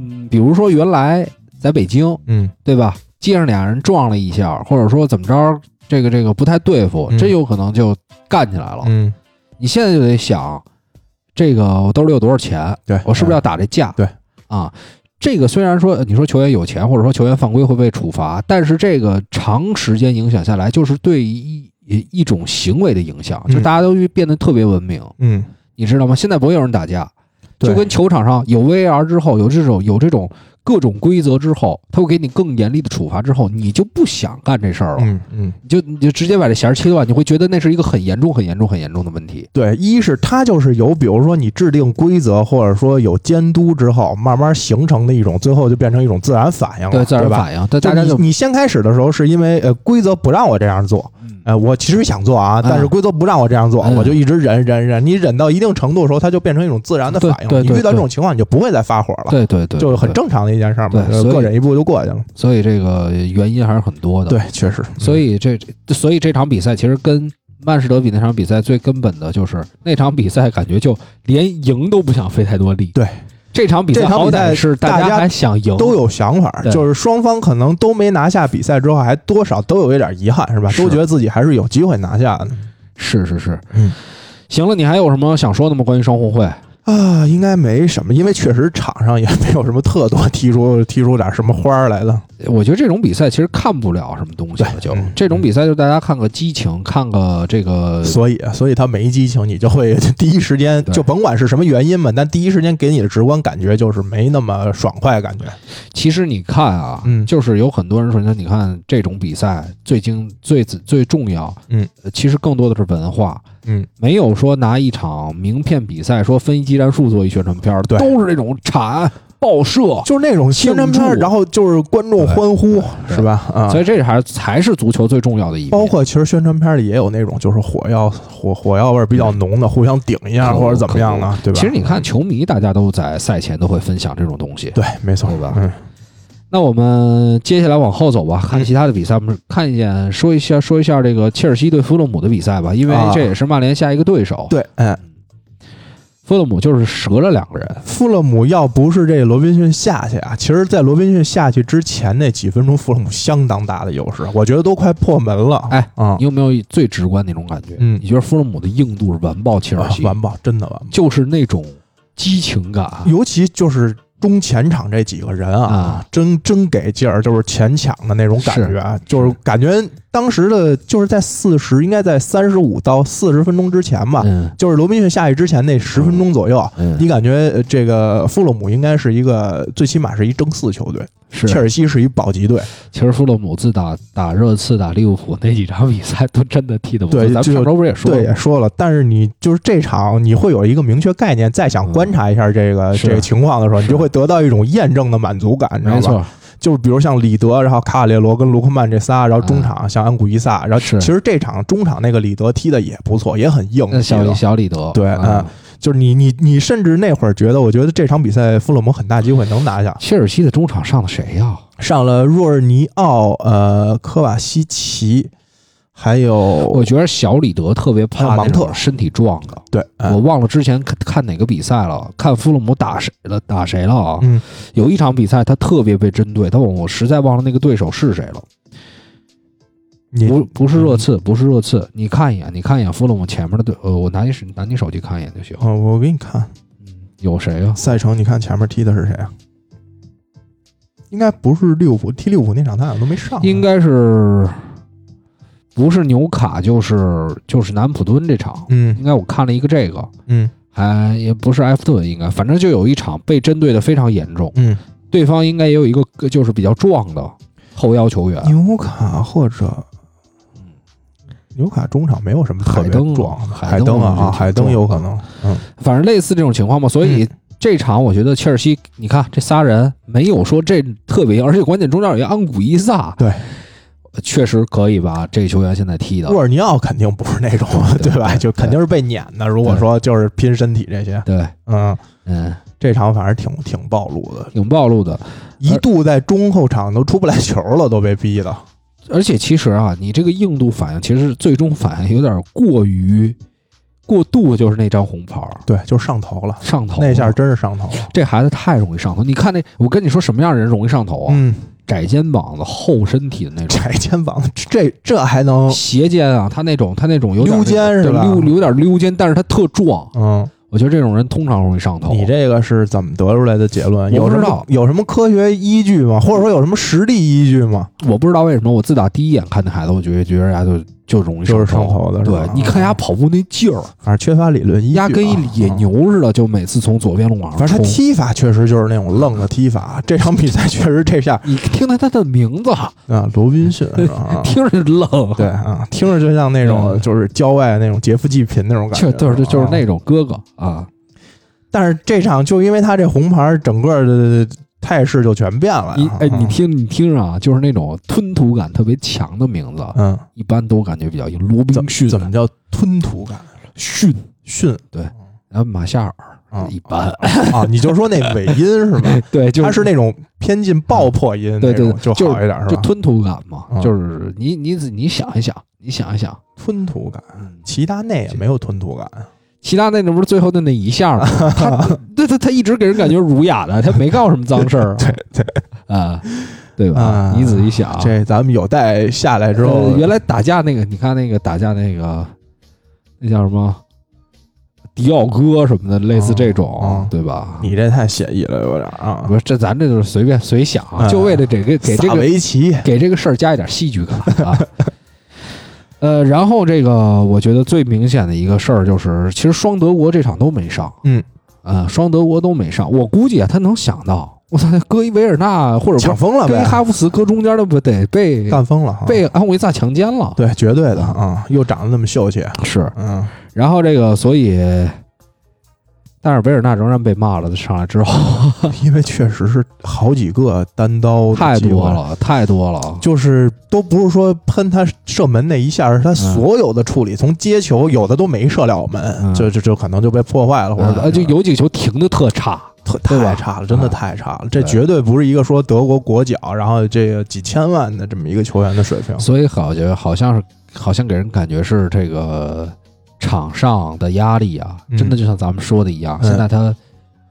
嗯，比如说原来在北京，嗯对吧？街上俩人撞了一下，或者说怎么着，这个这个不太对付，嗯真有可能就干起来了。嗯，你现在就得想，这个我兜里有多少钱，对，我是不是要打这架？对啊，这个虽然说你说球员有钱，或者说球员犯规会被处罚，但是这个长时间影响下来，就是对一一一种行为的影响，嗯就大家都变得特别文明，嗯你知道吗？现在不会有人打架。对就跟球场上有 VAR 之后，有这种有这种各种规则之后，他会给你更严厉的处罚之后，你就不想干这事儿了，嗯嗯，你就你就直接把这弦儿切断，你会觉得那是一个很严重、很严重、很严重的问题。对，一是它就是有，比如说你制定规则，或者说有监督之后，慢慢形成的一种，最后就变成一种自然反应了，对，自然吧？反应，对大家就你你先开始的时候是因为呃规则不让我这样做，嗯呃我其实想做啊，但是规则不让我这样做，嗯我就一直忍忍忍，你忍到一定程度的时候，它就变成一种自然的反应。你遇到这种情况，你就不会再发火了，对对对，对。就很正常的一件事儿嘛，对所以各忍一步就过去了。所以这个原因还是很多的。对，确实，所以这所以这场比赛其实跟曼市德比那场比赛最根本的就是那场比赛感觉就连赢都不想费太多力。对，这场比赛好歹是大家家还想赢，都有想法，就是双方可能都没拿下比赛之后，还多少都有一点遗憾，是吧？是都觉得自己还是有机会拿下的是是是，嗯。行了，你还有什么想说的吗？关于双红会？啊，应该没什么，因为确实场上也没有什么特多踢出 踢出点什么花儿来的。我觉得这种比赛其实看不了什么东西了，就嗯这种比赛就大家看个激情，看个这个所以，所以他没激情，你就会 第一时间就甭管是什么原因嘛，但第一时间给你的直观感觉就是没那么爽快，感觉。其实你看啊，嗯。就是有很多人说，你看这种比赛最精最最重要，嗯。呃，其实更多的是文化，嗯，没有说拿一场名片比赛说分析技战术做一宣传片儿，对。都是那种铲爆射，就是那种宣传片儿，然后就是观众欢呼，是吧？啊，所以这还是才是足球最重要的一面。包括其实宣传片里也有那种就是火药火火药味儿比较浓的，互相顶一下或者怎么样的，对吧？其实你看，球迷大家都在赛前都会分享这种东西。对，没错，对吧？嗯，那我们接下来往后走吧，看其他的比赛。我们看一眼，说一下说一下这个切尔西对弗洛姆的比赛吧，因为啊这也是曼联下一个对手。对，哎，弗洛姆就是折了两个人，弗洛姆要不是这罗宾逊下去啊，其实，在罗宾逊下去之前那几分钟，弗洛姆相当大的优势，我觉得都快破门了。哎啊你有没有最直观那种感觉？嗯你觉得弗洛姆的硬度是完爆切尔啊西，完爆，真的完爆，就是那种激情感。尤其就是中前场这几个人啊，啊。真真给劲儿，就是前抢的那种感觉啊，就是感觉当时的就是在四十，应该在三十五到四十分钟之前吧，嗯就是罗宾逊下去之前那十分钟左右。嗯，你感觉呃这个富勒姆应该是一个最起码是一争四球队，是切尔西是一保级队，其实富勒姆自打打热刺、打利物浦那几场比赛都真的踢得不错。对就咱们上周不是也说对，了吗？也说了，但是你就是这场你会有一个明确概念，再想观察一下这个、嗯这个情况的时候，你就会得到一种验证的满足感，你知道吧？就是比如像里德，然后卡瓦列罗跟卢克曼这仨，然后中场像安古伊萨，然后其实这场中场那个里德踢的也不错，也很硬小小里德，对嗯。嗯就是你你你甚至那会儿觉得，我觉得这场比赛富勒姆很大机会能拿下，切尔西的中场上了谁呀？上了若尔尼奥、呃科瓦西奇，还有我觉得小李德特别怕芒特身体壮的。对，嗯我忘了之前看看哪个比赛了，看弗洛姆打谁了，打谁了啊？嗯有一场比赛他特别被针对，但我实在忘了那个对手是谁了。你不不是热刺，不是热刺，你看一眼，你看一眼弗洛姆前面的队，呃，我拿你手拿你手机看一眼就行。哦，我给你看嗯，有谁啊？赛程，你看前面踢的是谁啊？应该不是利物浦，踢利物浦那场他好像都没上，应该是不是纽卡就是就是南普敦这场，嗯应该我看了一个这个，嗯。还也不是埃弗顿，应该反正就有一场被针对的非常严重，嗯，对方应该也有一个就是比较壮的后腰球员，纽卡或者纽卡中场没有什么特别海登壮的，海登啊海登有可能，嗯，反正类似这种情况嘛，所以。这场我觉得切尔西，你看这仨人没有说这特别硬，而且关键中间有一个安古伊萨，对，确实可以吧这个球员现在踢的沃尔尼奥肯定不是那种，对 对吧？就肯定是被撵的。如果说就是拼身体这些，对，嗯，嗯，这场反正挺挺暴露的，挺暴露的。一度在中后场都出不来球了，都被逼的。而且其实啊，你这个硬度反应，其实最终反应有点过于过度，就是那张红牌儿对，就上头了，上头。那下真是上头了。这孩子太容易上头。你看那，我跟你说什么样的人容易上头啊？嗯，窄肩膀子、厚身体的那种。窄肩膀，这这还能斜肩啊，他那种他那种有点溜肩是吧溜有点溜肩，但是他特壮。嗯。我觉得这种人通常容易上头。你这个是怎么得出来的结论？我有什么不知道有什么科学依据吗？或者说有什么实力依据吗？我不知道为什么，我自打第一眼看那孩子，我觉得觉得人家就就容易就是上上头的是你看人家跑步那劲儿，反正缺乏理论依据啊，丫跟一野啊牛似的，就每次从左边路往上反正他。踢法确实就是那种愣的踢法，这场比赛确实这下你听他他的名字，啊，罗宾逊？啊听着就愣。对啊，听着就像那种嗯就是郊外那种劫富济贫那种感觉，就就是就是啊那种哥哥啊，但是这场就因为他这红牌，整个的态势就全变了呀。你哎，你啊，听你听着啊，就是那种吞吐感特别强的名字，嗯，一般都感觉比较硬。罗宾逊怎么叫吞吐感？逊？逊对然后马夏尔啊一般，啊，你就说那尾音是吧？对，就它是那种偏近爆破音对对就就是好一点，是吧？就吞吐感嘛，嗯就是你你你想一想，你想一想，吞吐感，嗯，齐达内也没有吞吐感，齐达内那不是最后的那一下吗？他对他他一直给人感觉儒雅的，他没干过什么脏事儿，对对啊，对吧啊？你仔细想，这咱们有待下来之后呃，原来打架那个，你看那个打架那个，那叫什么？迪奥哥什么的，类似这种，嗯对吧？你这太写意了，有点啊不。是这咱这就是随便随想就为了这个给这个围棋，给这个事儿加一点戏剧感啊。呃，然后这个我觉得最明显的一个事儿就是，其实双德国这场都没上，嗯，呃，双德国都没上。我估计啊，他能想到，我操，搁一维尔纳或者抢疯了呗，搁一哈弗茨搁中间的不得被干疯了，被安维萨强奸了？对，绝对的啊，又长得那么秀气，是。嗯，然后这个，所以，但是维尔纳仍然被骂了。上来之后，因为确实是好几个单刀太多，了，太多了。就是都不是说喷他射门那一下，是他所有的处理，从接球有的都没射了门，嗯就就就可能就被破坏了，或者就有几个球停的特差，特太差了，真的啊太差了，这绝对不是一个说德国国脚，然后这个几千万的这么一个球员的水平。所以好像好像是好像给人感觉是这个场上的压力啊，嗯真的就像咱们说的一样，嗯现在他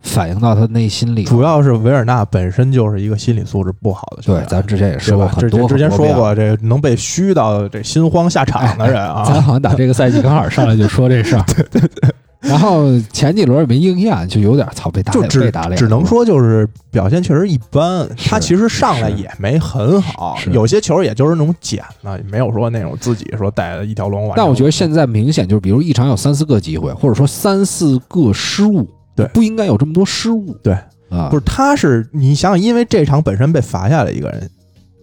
反映到他内心里了。主要是维尔纳本身就是一个心理素质不好的球员，，对咱之前也对说过吧？很多之之前很多遍说过，这能被虚到这心慌下场的人啊 咱啊，好像打这个赛季刚好上来就说这事儿，对 对对。然后前几轮也没应验，就有点操被打脸，就只被打脸，只能说就是表现确实一般。他其实上来也没很好，有些球也就是那种捡的，没有说那种自己说带的一条龙完。但我觉得现在明显就是，比如一场有三四个机会，或者说三四个失误，对不应该有这么多失误。对啊，不是，他是你想想，因为这场本身被罚下来一个人，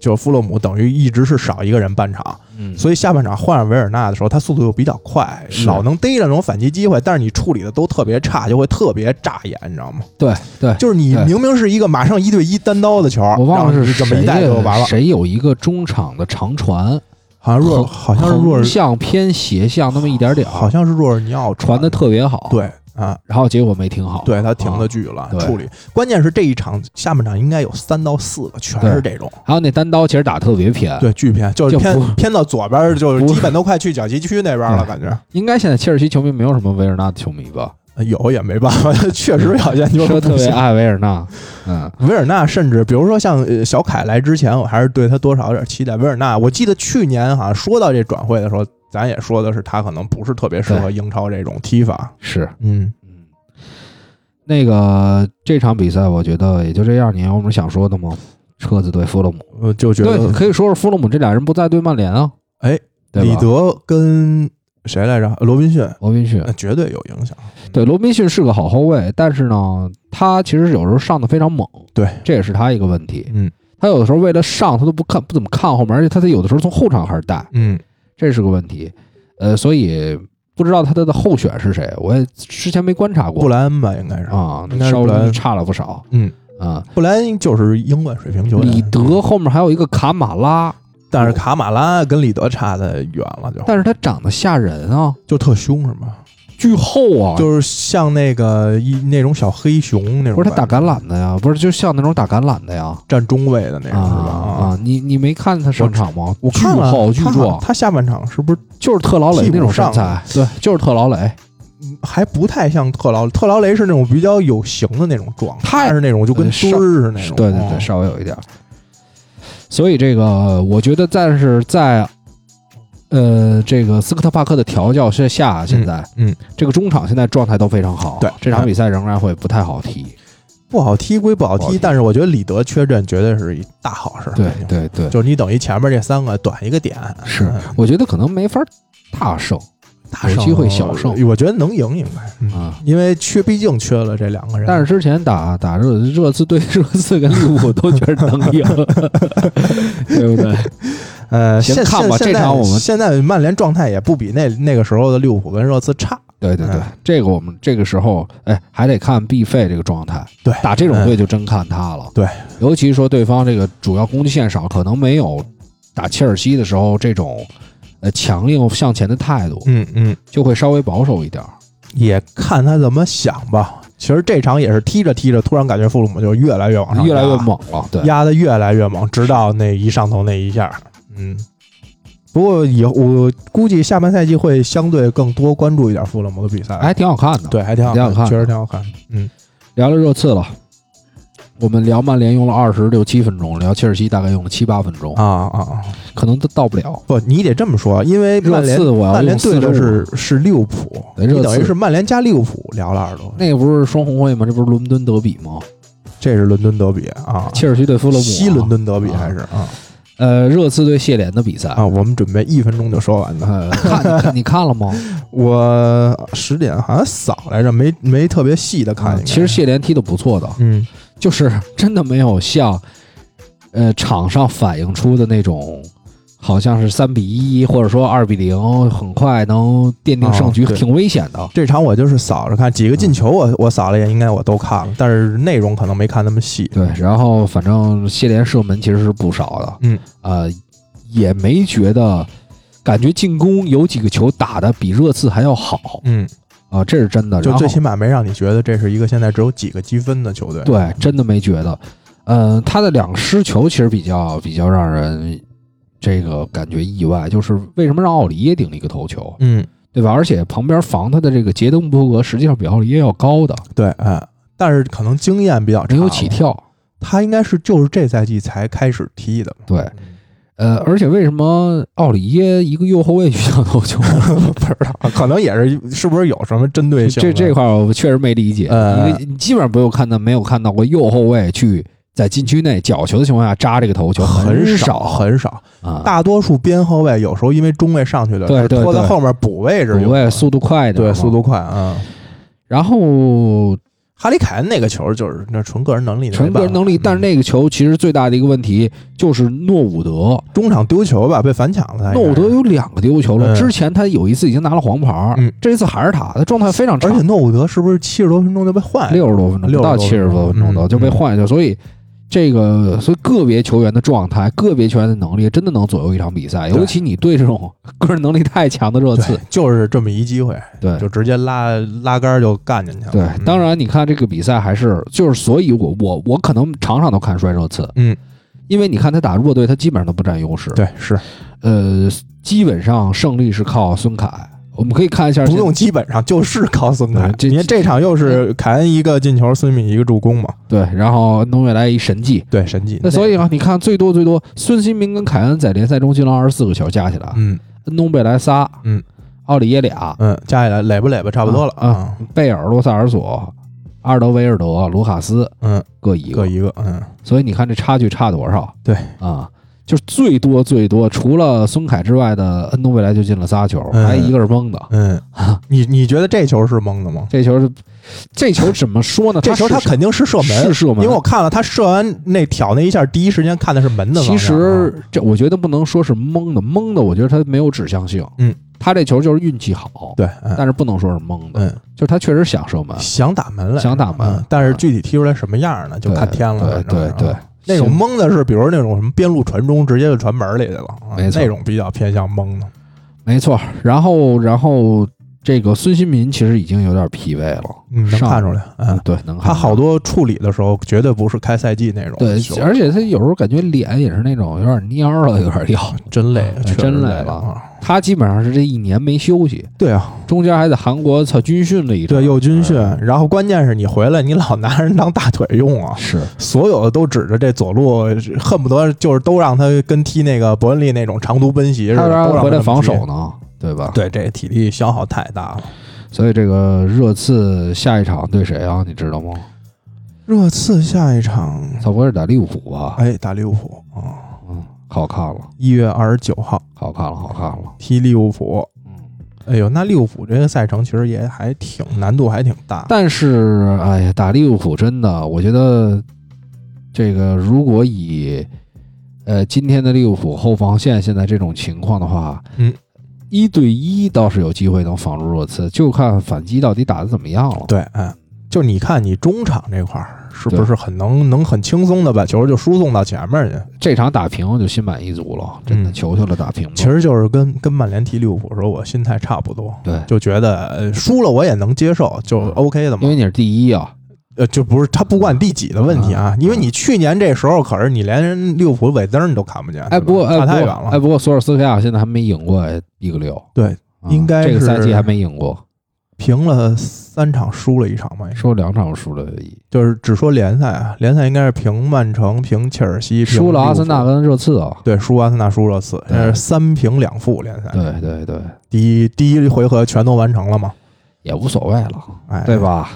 就是弗洛姆，等于一直是少一个人半场，嗯，所以下半场换上维尔纳的时候，他速度又比较快，老能逮着那种反击机会，但是你处理的都特别差，就会特别扎眼，你知道吗？对对，就是你明明是一个马上一对一单刀的球，我忘了是这么一谁带就完了，谁有一个中场的长传，好像若好像是若尔，横向偏斜向那么一点点，好像是若尔尼奥传的。特别好。，对啊，然后结果没停好。对他停的啊巨了，对处理。关键是这一场下半场应该有三到四个，全是这种，还有那单刀其实打得特别偏，，对，巨偏，就是偏就偏到左边，就是基本都快去角旗区那边了，感觉应该现在切尔西球迷没有什么维尔纳的球迷吧？有也没办法，确实表现就特。别爱维尔纳，嗯，维尔纳甚至，比如说像呃小凯来之前，我还是对他多少有点期待。维尔纳，我记得去年好像说到这转会的时候，咱也说的是他可能不是特别适合英超这种踢法。是，嗯，嗯，那个这场比赛我觉得也就这样。你有什么想说的吗？车子对弗洛姆，我就觉对，得可以说是弗洛姆这俩人不在对曼联啊，哎，对吧里德跟谁来着？罗宾逊，罗宾逊那，绝对有影响。对，罗宾逊是个好后卫，但是呢，他其实有时候上的非常猛，对，这也是他一个问题。嗯他有的时候为了上，他都不看不怎么看后面，而且他得有的时候从后场开始带，嗯，这是个问题。呃，所以不知道他的候选是谁，我也之前没观察过布莱恩吧，应该是。啊应该，是稍布莱恩微差了不少嗯，啊。布莱恩就是英冠水平球员。里德后面还有一个卡马拉，但是卡马拉跟里德差的远了就，但是他长得吓人啊，就特凶是吗？巨厚啊，就是像那个一那种小黑熊那种，不是他打橄榄的呀，不是就像那种打橄榄的呀。站中卫的那种是吧？啊啊！你你没看他上场吗？我看了他壮，他下半场是不是就是特劳雷那种上材，对，就是特劳雷。还不太像特劳？特劳雷是那种比较有型的那种壮，太他是那种就跟呃墩儿似的那种。对对对，哦稍微有一点儿。所以这个，我觉得，但是在呃这个斯科特帕克的调教之下，现在嗯，这个中场现在状态都非常好。对这场比赛仍然会不太好踢。不好踢归不好踢，但是我觉得里德缺阵绝对是一大好事。对，对对，就是你等于前面这三个短一个点，是嗯，我觉得可能没法大胜大胜有机会小胜我觉得能赢应该，嗯啊。因为缺毕竟缺了这两个人。但是之前打打热热刺对热刺跟利物浦都觉得能赢，对不对？呃，现行看吧这场我们现在曼联状态也不比那那个时候的利物浦跟热刺差。对对对嗯，这个我们这个时候哎还得看毕费这个状态，对，打这种嗯队就真看他了。对，尤其说对方这个主要攻击线少，可能没有打切尔西的时候这种呃强硬向前的态度，嗯嗯，就会稍微保守一点儿。也看他怎么想吧。其实这场也是踢着踢着，突然感觉弗鲁姆就越来越往上，越来越猛了，对，压的越来越猛，直到那一上头那一下，嗯。不过以后我估计下半赛季会相对更多关注一点富勒姆的比赛，还挺好看的。，对，还挺好挺好看确实挺好看。嗯，聊聊热刺了。我们聊曼联用了二十六七分钟，聊切尔西大概用了七八分钟，啊啊啊！可能都到不了。不，你得这么说，因为曼联热刺我要曼联用对的是是利物浦，热你等于是曼联加利物浦聊了二十多，那个不是双红会吗？这不是伦敦德比吗？这是伦敦德比啊，切尔西对富勒姆啊，西伦敦德比还是啊呃，热刺对谢联的比赛啊？我们准备一分钟就说完的。呃，看你看你看了吗？我十点好像扫来着，没没特别细的看其实谢联踢的不错的，嗯，就是真的没有像呃场上反映出的那种，好像是三比一或者说二比零，很快能奠定胜局，哦挺危险的。这场我就是扫着看几个进球我，我扫了眼，应该我都看了，但是内容可能没看那么细。对，然后反正谢联射门其实是不少的，嗯，呃，也没觉得，感觉进攻有几个球打的比热刺还要好嗯，啊、这是真的。就最起码没让你觉得这是一个现在只有几个积分的球队。对，真的没觉得。嗯、他的两个失球其实比较比较让人这个感觉意外，就是为什么让奥里耶顶了一个头球，嗯，对吧？而且旁边防他的这个杰登伯格实际上比奥里耶要高的，对，哎，但是可能经验比较差，没有起。跳。他应该是就是这赛季才开始踢的。对，呃，而且为什么奥里耶一个右后卫去抢头球？不知道，可能也是是不是有什么针对性？这这块儿我确实没理解，呃因为你基本上没有看到没有看到过右后卫去在禁区内角球的情况下扎这个头球，很少很少，啊。大多数边后卫有时候因为中卫上去的，对拖在后面补位置补位速度快一点，对速度快啊。然后哈里凯恩那个球就是那纯个人能力，纯个人能力，但是那那个球其实最大的一个问题就是诺伍德，中场丢球吧，被反抢了。诺伍德有两个丢球了，嗯之前他有一次已经拿了黄牌，嗯这一次还是他，他状态非常差而，且诺伍德是不是七十多分钟就被换？六十多分钟不到七十多分钟的嗯就被换下去，所以。这个，所以个别球员的状态、个别球员的能力，真的能左右一场比赛。尤其你对这种个人能力太强的热刺，，就是这么一机会，对就直接拉拉杆就干进去了。对嗯。当，然，你看这个比赛还是就是，所以我我我可能场场都看衰热刺，嗯，因为你看他打弱队，他基本上都不占优势。对，是呃，基本上胜利是靠孙凯。我们可以看一下不用基本上就是靠孙凯。对这你看这场又是凯恩一个进球，孙敏一个助攻嘛，对，然后农越来一神迹。对，神迹。那所以啊，你看最多最多，孙兴民跟凯恩在联赛中进了二十四个球，加起来，嗯。恩东贝莱仨，嗯，奥里耶俩，嗯，加起来垒不垒吧，差不多了。啊。贝尔、罗萨尔索、阿尔德维尔德、卢卡斯嗯，各一个。各，一个，嗯，所以你看这差距差多少？对。啊，就是最多最多，除了孙凯之外的恩东未来就进了仨球，嗯还一个是蒙的。嗯，你你觉得这球是蒙的吗？这球是，这球怎么说呢？这球他肯定是射门，是射门因为我看了他射完那挑那一下，第一时间看的是门的其。实这我觉得不能说是蒙的，蒙的我觉得他没有指向性。嗯，他这球就是运气好，对，嗯但是不能说是蒙的，嗯，就是他确实想射门。想打门了，想打门嗯但是具体踢出来什么样呢，就看天了。对对对啊，那种行蒙的是，比如那种什么边路传中，直接就传门里去了，啊没错那种比较偏向蒙的。没错。然后然后这个孙兴民其实已经有点疲惫了，嗯，能看出来，嗯，对，能看他好多处理的时候，绝对不是开赛季那种对，而且他有时候感觉脸也是那种有点蔫了，有点要。真累，真累了啊。他基本上是这一年没休息，对啊，中间还在韩国操军训了一阵，对，又军训，嗯。然后关键是你回来，你老拿人当大腿用啊，是。所有的都指着这左路，恨不得就是都让他跟踢那个伯恩利那种长途奔袭似的，都让回来防守呢，对吧？，对，这体力消耗太大了。所以这个热刺下一场对谁啊？你知道吗？热刺下一场，他不会是打利物浦吧？哎，打利物浦啊，嗯，好看了，一月二十九号好看了，好看了。踢利物浦。嗯，哎呦，那利物浦这个赛程其实也还挺难度还挺大。但是，哎呀，打利物浦真的，我觉得这个如果以呃今天的利物浦后防线现在这种情况的话，嗯，一对一倒是有机会能防住热刺，就看反击到底打的怎么样了。对，哎，就你看你中场这块儿是不是很能能很轻松的把球就输送到前面去？这场打平我就心满意足了，真的嗯求求了打平吧。其实就是跟跟曼联踢利物浦的时候，我心态差不多，对，就觉得呃输了我也能接受，就嗯 OK 的嘛因。为你是第一啊，呃，就不是他不管第几的问题啊，因为你去年这时候可是你连利物浦尾灯你都看不见，哎，不过哎差太远了。哎不过索尔斯克亚现在还没赢过哎一个六，对，啊应该这个赛季还没赢过，平了三场，输了一场吧，输两场输了一，就是只说联赛啊，联赛应该是平曼城、平切尔西、输了阿森纳跟热刺啊。对，输阿森纳、输热刺，对这是三平两负联赛。对对对，第一第一回合全都完成了嘛？也无所谓了，哎，对？吧？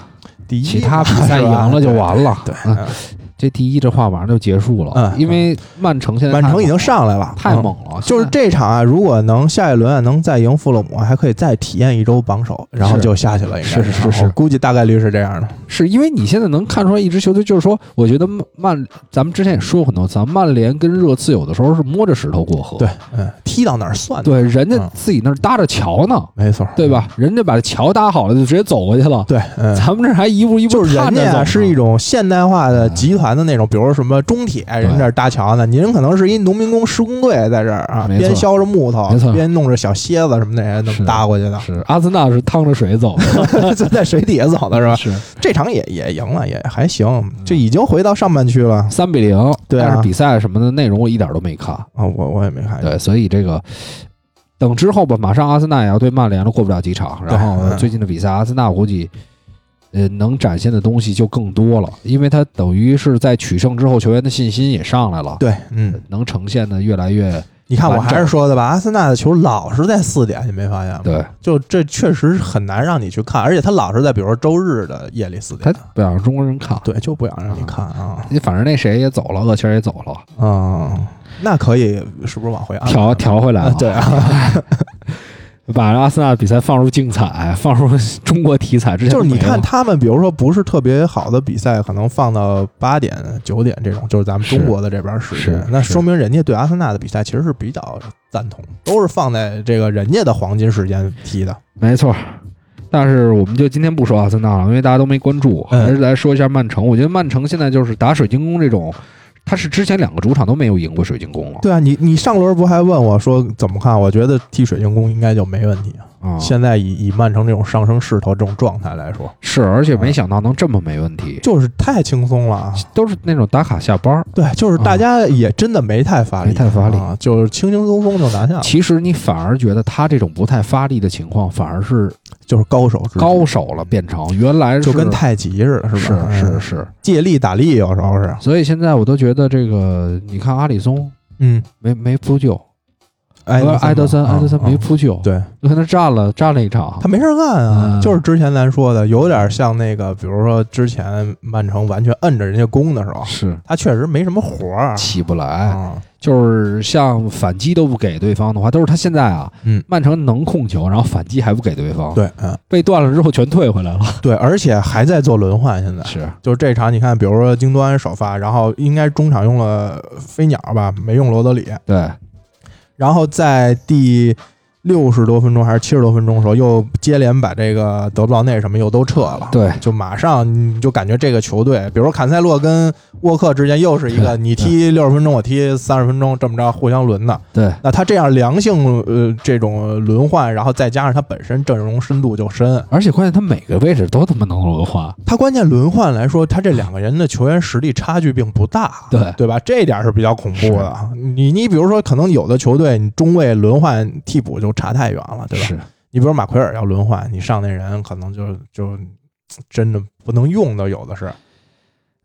第一，其他比赛赢了就完了。对这第一这话马上就结束了，嗯因为曼城现在曼城已经上来了，嗯。太猛了，就是这场啊，如果能下一轮啊能再赢富勒姆，还可以再体验一周榜首，然后就下去了，应该是。是是我估计大概率是这样的。是因为你现在能看出来一支球队，就是说，我觉得曼曼，咱们之前也说过很多次，啊，曼联跟热刺有的时候是摸着石头过河，对，嗯，踢到哪儿算哪儿，对，人家嗯。自己那儿搭着桥呢，没错，对吧？人家把桥搭好了就直接走过去了，对，嗯。咱们这还一步一步就是人家是一种现代化的集团的那种，比如什么中铁，人这儿搭桥呢，您可能是一农民工施工队在这儿啊，边削着木头边弄着小蝎子什么的，人是能搭过去的，是阿森纳是趟着水走的，就在水底下走的是吧？是这场也也赢了，也还行，就已经回到上半区了三比零，对啊但是比赛什么的内容我一点都没看，啊！我我也没看，对，所以这个等之后吧，马上阿森纳也要对曼联了，过不了几场，然后嗯最近的比赛，阿森纳我估计。呃，能展现的东西就更多了，因为他等于是在取胜之后，球员的信心也上来了，对，嗯，能呈现的越来越你看我还是说的吧，阿森纳的球老是在四点，你没发现吗？对，就这确实很难让你去看，而且他老是在比如说周日的夜里四点他点，不想让中国人看。对，就不想让你看啊。你反正那谁也走了，厄齐尔也走了，嗯，那可以，是不是往回调调回来了。啊对啊，把阿森纳比赛放入竞彩，放入 中国体彩之前就是你看他们，比如说不是特别好的比赛，可能放到八点、九点这种，就是咱们中国的这边时间是，那说明人家对阿森纳的比赛其实是比较赞同，都是放在这个人家的黄金时间踢的。没错。但是我们就今天不说阿森纳了，因为大家都没关注，嗯还是来说一下曼城。我觉得曼城现在就是打水晶宫这种，他是之前两个主场都没有赢过水晶宫了对啊，你你上轮不还问我说怎么看？我觉得踢水晶宫应该就没问题。啊。现在以以曼城这种上升势头、这种状态来说，是，而且没想到能这么没问题，就是太轻松了。啊。都是那种打卡下班儿。对，就是大家也真的没太发力，没太发力。啊，就是轻轻松松就拿下了，其实你反而觉得他这种不太发力的情况，反而是就是高手高手了，变成原来是就跟太极似的，是是吧？嗯。是。是。借力打力，有时候是，所以现在我都觉得这个，你看阿里松嗯，没没扑救，埃呃埃德森嘛埃德森没扑救，对。就跟他站了站了一场他，没事干啊，嗯就是之前咱说的，有点像那个，比如说之前曼城完全摁着人家攻的时候，是他确实没什么活儿起不来，啊，就是像反击都不给对方的话，都是他现在啊，嗯，曼城能控球，然后反击还不给对方，对，嗯，被断了之后全退回来了，对，而且还在做轮换，现在。是就是这场，你看，比如说京多安首发，然后应该中场用了飞鸟吧，没用罗德里，对，然后在第六十多分钟还是七十多分钟的时候，又接连把这个德布劳内什么又都撤了。对就马上你就感觉这个球队，比如说坎塞洛跟沃克之间又是一个你踢六十分钟，我踢三十分钟，这么着互相轮的。对，那他这样良性呃这种轮换，然后再加上他本身阵容深度就深，而且关键他每个位置都他妈能轮换，他关键轮换来说，他这两个人的球员实力差距并不大，对对吧？这一点是比较恐怖的。你你比如说，可能有的球队你中卫轮换替补就差太远了，对吧？是你比如马奎尔要轮换，你上那人可能就就真的不能用的，有的是。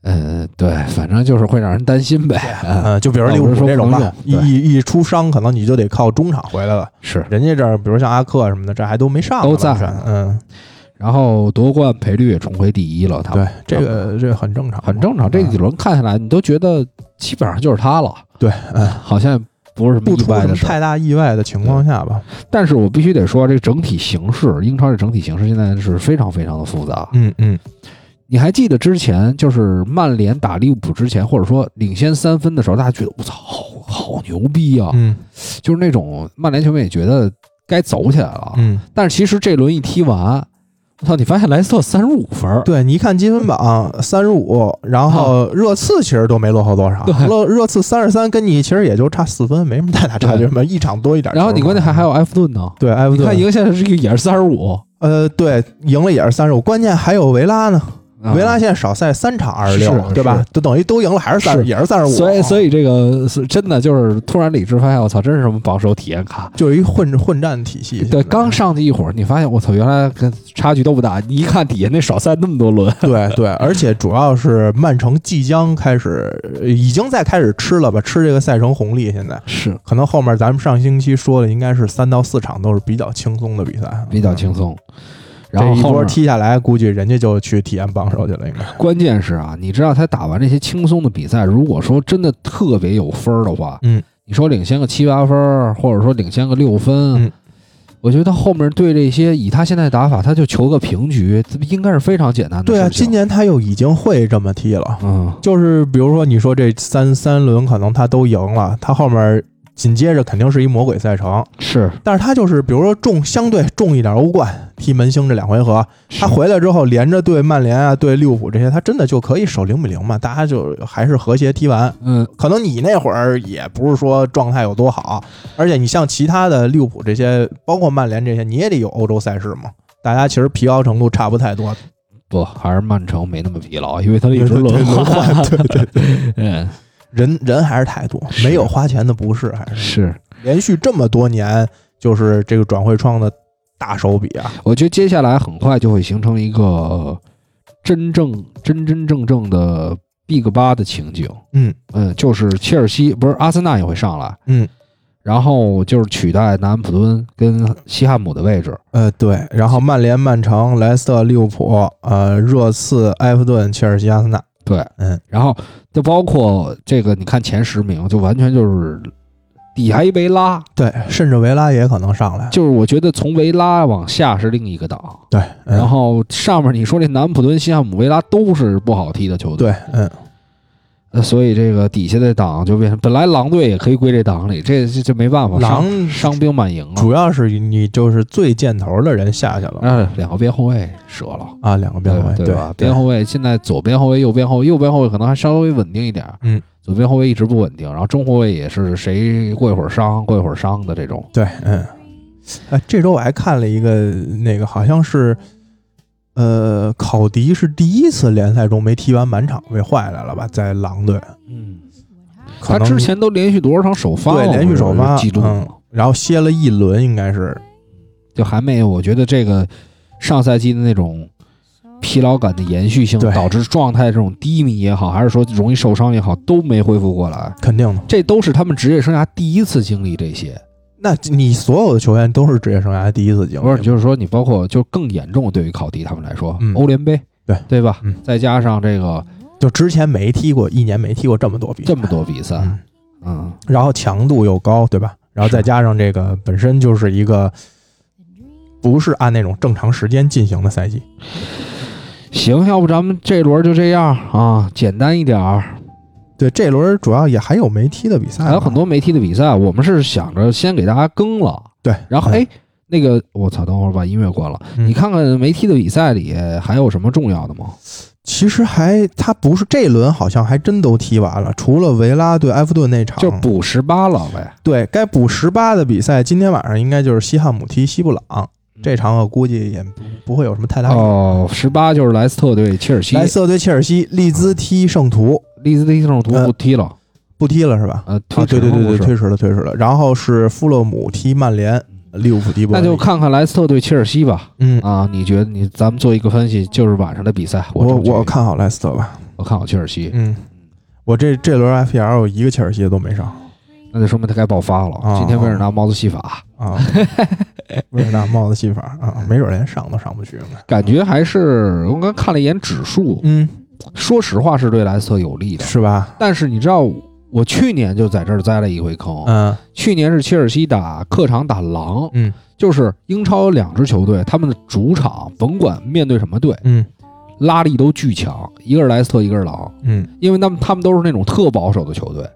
呃，对，反正就是会让人担心呗。嗯，嗯，就比如利物浦这种吧，一一一出伤，可能你就得靠中场回来了。是。人家这儿，比如像阿克什么的，这还都没上呢，都在嗯，然后夺冠赔率也重回第一了，他对，这个这个很正常，很正常。这几嗯轮看下来，你都觉得基本上就是他了，对，嗯，好像不是什么不出什么意外的。太大意外的情况下吧，但是我必须得说，这个整体形势，英超这整体形势现在是非常非常的复杂。嗯嗯，你还记得之前就是曼联打利物浦之前，或者说领先三分的时候，大家觉得我操，好好牛逼啊！嗯就是那种曼联球迷也觉得该走起来了。嗯，但是其实这轮一踢完，我操，你发现莱斯特三十五分，对，你一看积分榜三十五，然后热刺其实都没落后多少，对热热刺三十三，跟你其实也就差四分，没什么太大差距嘛，一场多一点。然后你关键还还有埃弗顿呢。对埃弗顿，你看赢现在是个也是三十五，呃，对，赢了也是三十五，关键还有维拉呢，啊维拉现在少赛三场二十六，对吧？就等于都赢了，还是三也是三十五。所以所以这个是真的就是突然理智发现，我操，真是什么榜首体验卡。就是一混混战体系。对，刚上去一会儿，你发现我操，原来跟差距都不大。你一看底下那少赛那么多轮，对对，而且主要是曼城即将开始，呃已经在开始吃了吧，吃这个赛程红利。现在是可能后面咱们上星期说的，应该是三到四场都是比较轻松的比赛，比较轻松。然后后面。踢下来，估计人家就去体验榜首去了，应该。关键是啊，你知道他打完这些轻松的比赛，如果说真的特别有分儿的话，嗯，你说领先个七八分儿，或者说领先个六分，嗯。我觉得后面对这些以他现在打法，他就求个平局，这应该是非常简单的对啊，今年他又已经会这么踢了。嗯。就是比如说，你说这三三轮可能他都赢了，他后面紧接着肯定是一魔鬼赛程，是但是他就是比如说重相对重一点欧冠，踢门兴这两回合，他回来之后连着对曼联啊、对利物浦这些，他真的就可以守零比零嘛？大家就还是和谐踢完。嗯可能你那会儿也不是说状态有多好，而且你像其他的利物浦这些，包括曼联这些，你也得有欧洲赛事嘛。大家其实疲劳程度差不太多，不还是曼城没那么疲劳，因为他一直轮轮换，对对对，嗯人人还是太多，没有花钱的不是，还是是。连续这么多年，就是这个转会窗的大手笔啊。我觉得接下来很快就会形成一个真正真真正正的 Big 八的情景。嗯嗯，就是切尔西不是阿森纳也会上来，嗯，然后就是取代南安普敦跟西汉姆的位置。呃对，然后曼联、曼城、莱斯特、利物浦、呃热刺、埃弗顿、切尔西、阿森纳。对，嗯，然后就包括这个，你看前十名就完全就是底下一维拉，对，甚至维拉也可能上来。就是我觉得从维拉往下是另一个档，对，嗯。然后上面你说这南安普敦、西汉姆、维拉都是不好踢的球队。对，嗯，呃，所以这个底下的党就变成，本来狼队也可以归这党里，这这这没办法，狼伤伤兵满营啊。主要是你就是最箭头的人下去了嗯，两个边后卫折了，啊，两个边后卫，对吧？对边后卫现在左边后卫、右边后卫，右边后卫可能还稍微稳定一点，嗯，左边后卫一直不稳定，然后中后卫也是谁过一会儿伤，过一会儿伤的这种。对，嗯，哎，这周我还看了一个那个，好像是，呃，考迪是第一次联赛中没踢完满场被换下来了吧，在狼队，嗯，他之前都连续多少场首发了？对连续首发我记录了嗯，然后歇了一轮，应该是，就还没有。我觉得这个上赛季的那种疲劳感的延续性，对导致状态这种低迷也好，还是说容易受伤也好，都没恢复过来。肯定的。这都是他们职业生涯第一次经历这些。那你所有的球员都是职业生涯第一次经历，不是，就是说你包括就更严重，对于考迪他们来说，嗯欧联杯，对对吧？嗯再加上这个就之前没踢过，一年没踢过这么多比赛，这么多比赛，嗯，嗯，然后强度又高，对吧？然后再加上这个本身就是一个不是按那种正常时间进行的赛季，行，要不咱们这轮就这样啊，简单一点儿。对，这轮主要也还有没踢的比赛，还有很多没踢的比赛，我们是想着先给大家更了，对，嗯然后哎，那个我操，等会儿把音乐关了，嗯你看看没踢的比赛里还有什么重要的吗？其实还他不是这轮好像还真都踢完了，除了维拉对埃弗顿那场，就补十八了呗。对该补十八的比赛，今天晚上应该就是西汉姆踢西布朗这场，我估计也不不会有什么太大。哦，十八就是莱斯特对切尔西，莱斯特对切尔西，利兹踢圣徒利兹蒂圣徒不踢了，不踢了是吧？呃，啊，推对对对推迟了推迟了。然后是富勒姆踢曼联，利物浦踢伯恩利那就看看莱斯特对切尔西吧。嗯，啊，你觉得你咱们做一个分析，就是晚上的比赛，我我看好莱斯特吧。我看好切尔西。嗯，我这这轮 FPL 有一个切尔西的都没上。那就说明他该爆发了。啊今天威尔纳帽子戏法，啊，威尔纳帽子戏法啊，没准连上都上不去呢。感觉还是我刚看了一眼指数，嗯，说实话是对莱斯特有利的。是吧？但是你知道，我去年就在这儿栽了一回坑。嗯去年是切尔西打客场打狼，嗯就是英超有两支球队，他们的主场甭管面对什么队，嗯拉力都巨强，一个是莱斯特，一个是狼，嗯因为他们他们都是那种特保守的球队，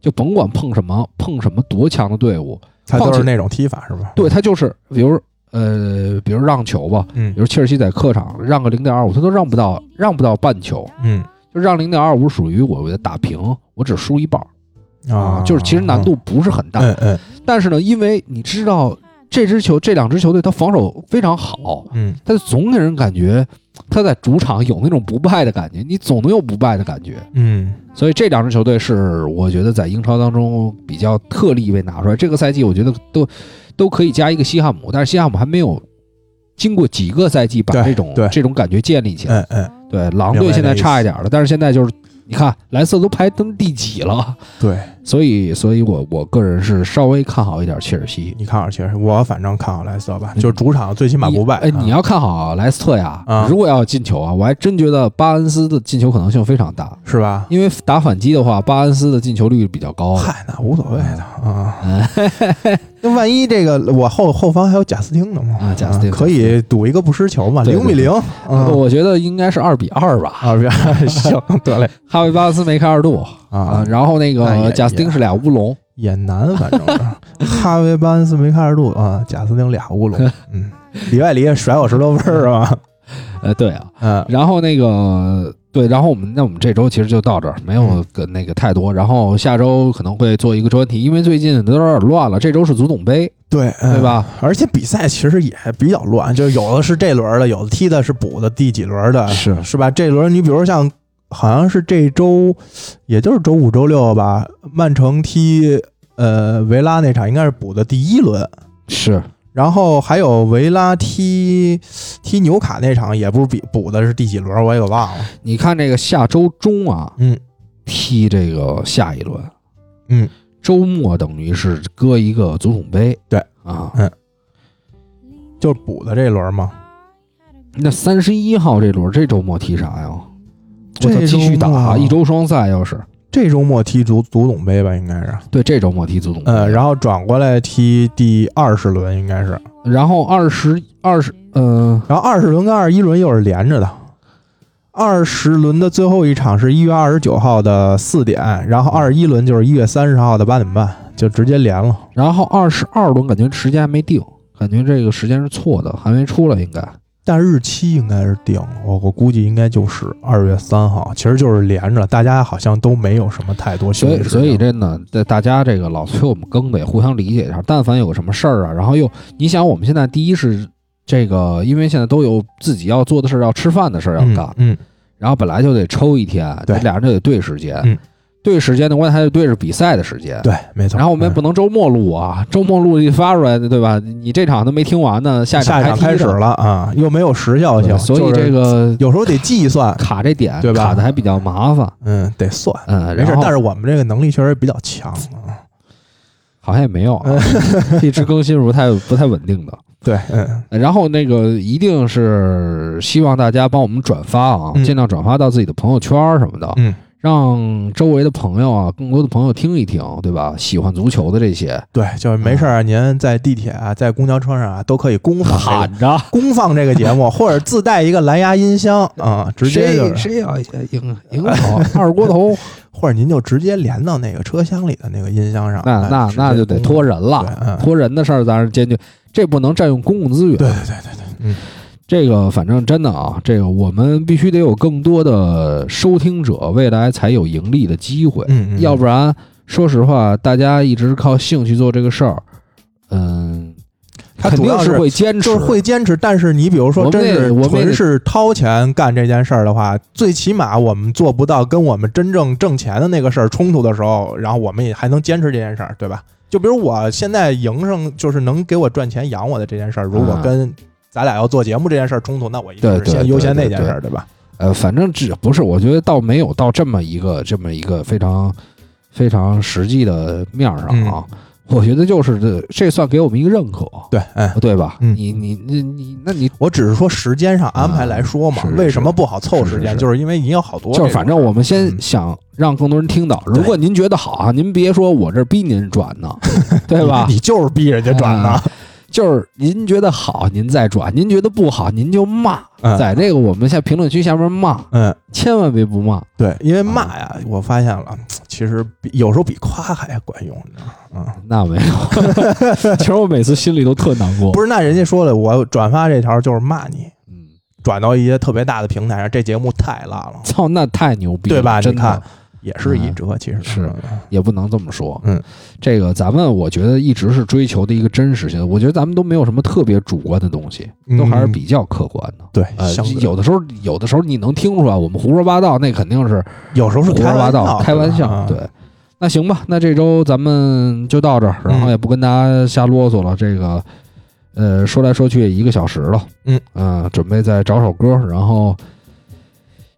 就甭管碰什么碰什么多强的队伍，他都是那种踢法是吧？对他就是比如呃，比如让球吧，嗯。比如切尔西在客场让个零点二五，他都让不到让不到半球，嗯。就让零点二五属于我的打平，我只输一半儿。啊，就是其实难度不是很大，嗯嗯。但是呢，因为你知道这支球这两支球队，他防守非常好，嗯。他总给人感觉他在主场有那种不败的感觉，你总能有不败的感觉。嗯所以这两支球队是我觉得在英超当中比较特例被拿出来。这个赛季我觉得都都可以加一个西汉姆，但是西汉姆还没有经过几个赛季把这种这种感觉建立起来。嗯嗯，对，狼队现在差一点了，但是现在就是你看莱斯特都排登第几了，对，所以所以我我个人是稍微看好一点切尔西。你看好切尔西，我反正看好莱斯特吧，嗯就是主场最起码不败。哎，你要看好莱斯特呀啊，如果要进球啊，我还真觉得巴恩斯的进球可能性非常大，是吧？因为打反击的话，巴恩斯的进球率比较高。嗨，那无所谓的啊。嗯 那万一这个我后后方还有贾斯汀呢嘛？啊贾斯汀可以赌一个不失球嘛，对零比零。嗯我觉得应该是二比二吧。二比二 行，得嘞哈维巴恩斯梅开二度啊啊，，然后那个贾斯汀是俩乌龙，也难，反正是 哈维巴恩斯梅开二度啊，贾斯汀俩乌龙，嗯，里外里甩我十多分儿是吧？呃，对啊，嗯然后那个对，然后我们那我们这周其实就到这儿，没有嗯个那个太多。然后下周可能会做一个专题，因为最近都有点乱了。这周是足总杯，对嗯对？吧？而且比赛其实也比较乱，就有的是这轮的，有的踢的是补的第几轮的，是是吧？这轮你比如像好像是这周，也就是周五、周六吧，曼城踢呃维拉那场应该是补的第一轮，是，然后还有维拉踢踢纽卡那场也不是比补的是第几轮，我也给忘了。你看这个下周中啊，嗯踢这个下一轮，嗯，周末等于是搁一个足总杯，对啊。嗯就是补的这轮嘛。那三十一号这轮这周末踢啥呀？这继续打周末一周双赛，要是这周末踢足足总杯吧，应该是，对这周末踢足总杯，呃，然后转过来踢第二十轮，应该是，然后二十二十，呃，然后二十轮跟二十一轮又是连着的。二十轮的最后一场是一月二十九号的四点，然后二十一轮就是一月三十号的八点半，就直接连了。然后二十二轮感觉时间还没定，感觉这个时间是错的，还没出来，应该但日期应该是定了，我我估计应该就是二月三号，其实就是连着，大家好像都没有什么太多休所以息时间。所以真的，这大家这个老催我们更得互相理解一下。但凡有个什么事儿啊，然后又你想，我们现在第一是这个，因为现在都有自己要做的事儿，要吃饭的事儿要干，嗯，然后本来就得抽一天，对俩人就得对时间，嗯对时间的关键还得对着比赛的时间。对，没错。然后我们也嗯不能周末录啊，周末录一发出来，对吧？你这场都没听完呢，下下一场开始了，啊，又没有时效性，所以就是这个有时候得计算，卡这点对吧卡的还比较麻烦。嗯，得算。嗯，没事但是我们这个能力确实比较强啊。好像也没有啊，一直更新是不太不太稳定的。对，嗯，然后那个一定是希望大家帮我们转发啊，嗯尽量转发到自己的朋友圈什么的，嗯，让周围的朋友啊，更多的朋友听一听，对吧？喜欢足球的这些，对，就是没事儿，您在地铁啊，在公交车上啊，都可以公放这个喊着，公放这个节目，或者自带一个蓝牙音箱啊，直接就是，谁谁要赢赢好二锅头，或者您就直接连到那个车厢里的那个音箱上，那那那就得托人了，托人的事儿咱是坚决，这不能占用公共资源。对对对对对，嗯，这个反正真的啊，这个我们必须得有更多的收听者，未来才有盈利的机会。嗯嗯，要不然，说实话，大家一直靠兴趣做这个事儿，嗯，肯定是他主要是会坚持，就是会坚持，但是你比如说我们真是我们也纯是掏钱干这件事儿的话，最起码我们做不到跟我们真正挣钱的那个事儿冲突的时候，然后我们也还能坚持这件事儿，对吧？就比如我现在营生，就是能给我赚钱养我的这件事儿，如果啊跟咱俩要做节目这件事儿冲突，那我一定是优先那件事儿，对吧？呃，反正只不是，我觉得倒没有到这么一个这么一个非常非常实际的面儿上啊，我觉得就是这这算给我们一个认可，对，哎，对吧？嗯你你你你，那你我只是说时间上安排来说嘛为什么不好凑时间？是是是就是因为你有好多就是反正我们先嗯想让更多人听到，对如果您觉得好啊，您别说我这逼您转呢，对吧？你就是逼人家转的啊，就是您觉得好，您再转；您觉得不好，您就骂。嗯在这个我们下评论区下面骂，嗯，千万别不骂。对，因为骂呀，我发现了，其实比有时候比夸还管用，你知道吗？嗯，那没有，其实我每次心里都特难过。不是，那人家说了，我转发这条就是骂你，嗯，转到一些特别大的平台上，这节目太烂了，操，那太牛逼了，对吧？真的你看，也是一折，其实是也不能这么说。嗯，这个咱们我觉得一直是追求的一个真实性，我觉得咱们都没有什么特别主观的东西，都还是比较客观的。对，呃，有的时候，有的时候你能听出来，我们胡说八道，那肯定是有时候是胡说八道、开玩笑。啊对，那行吧，那这周咱们就到这儿，然后嗯。也不跟大家瞎啰嗦了。这个，呃，说来说去也一个小时了，嗯。呃准备再找首歌，然后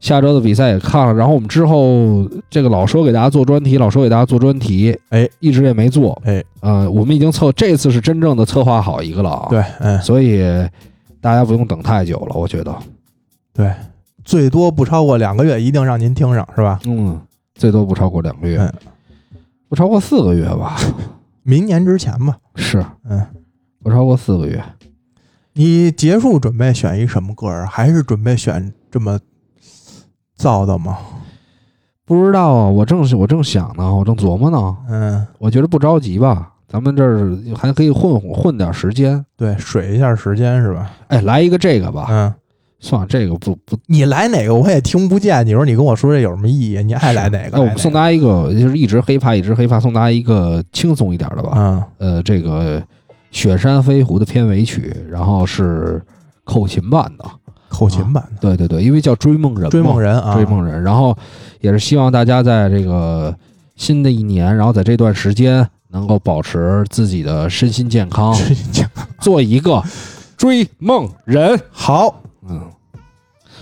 下周的比赛也看了，然后我们之后这个老说给大家做专题，老说给大家做专题，哎，一直也没做，哎，呃，我们已经策这次是真正的策划好一个了啊，，对，嗯，所以大家不用等太久了，我觉得，对，最多不超过两个月，一定让您听上，是吧？嗯，最多不超过两个月，嗯。不超过四个月吧，明年之前吧，是。嗯。不超过四个月。你结束准备选一什么歌儿？还是准备选这么燥的吗？不知道啊，我正我正想呢，我正琢磨呢。嗯，我觉得不着急吧，咱们这儿还可以混混混点时间。对，水一下时间是吧？哎，来一个这个吧，嗯，算了，这个不不，你来哪个我也听不见。你说你跟我说这有什么意义？你爱来哪个？那我们送大家家一个，就是一直黑怕，一直黑怕，送大家一个轻松一点的吧。嗯呃，这个《雪山飞狐》的片尾曲，然后是口琴版的。口琴版的对对对，因为叫追梦人嘛，《追梦人》啊，追梦人，然后也是希望大家在这个新的一年，然后在这段时间能够保持自己的身心健康，做一个追梦人。好，嗯，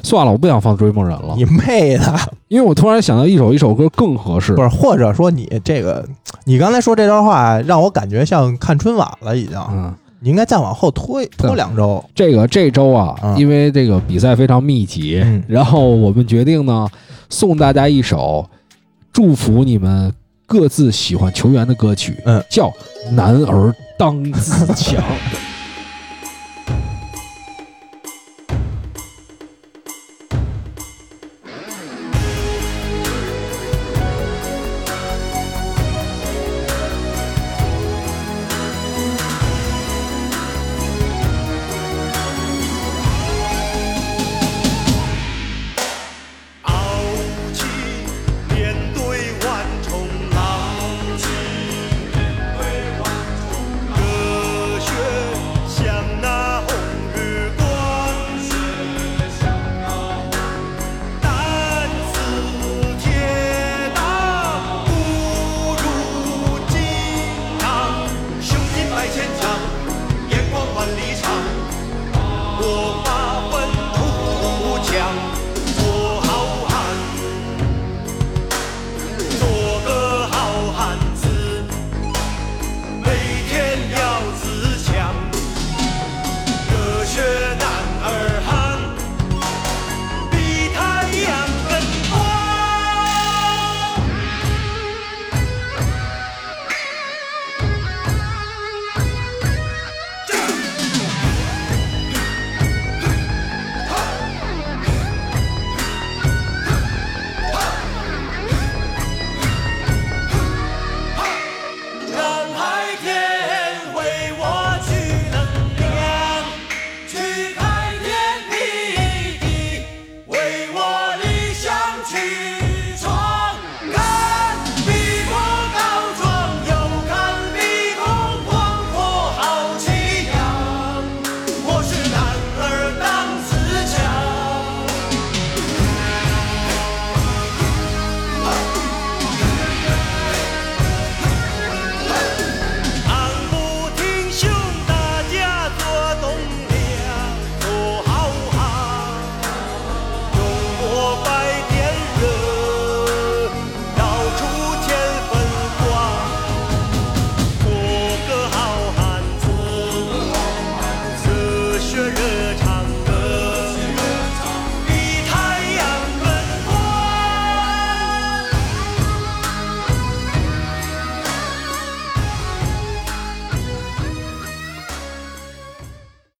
算了，我不想放追梦人了你，妹的！因为我突然想到一首一首歌更合适不。是，或者说你这个，你刚才说这段话让我感觉像看春晚了，已经。嗯，你应该再往后拖拖两周。这个这周啊，嗯因为这个比赛非常密集，嗯然后我们决定呢，送大家一首祝福你们各自喜欢球员的歌曲，嗯，叫《男儿当自强》。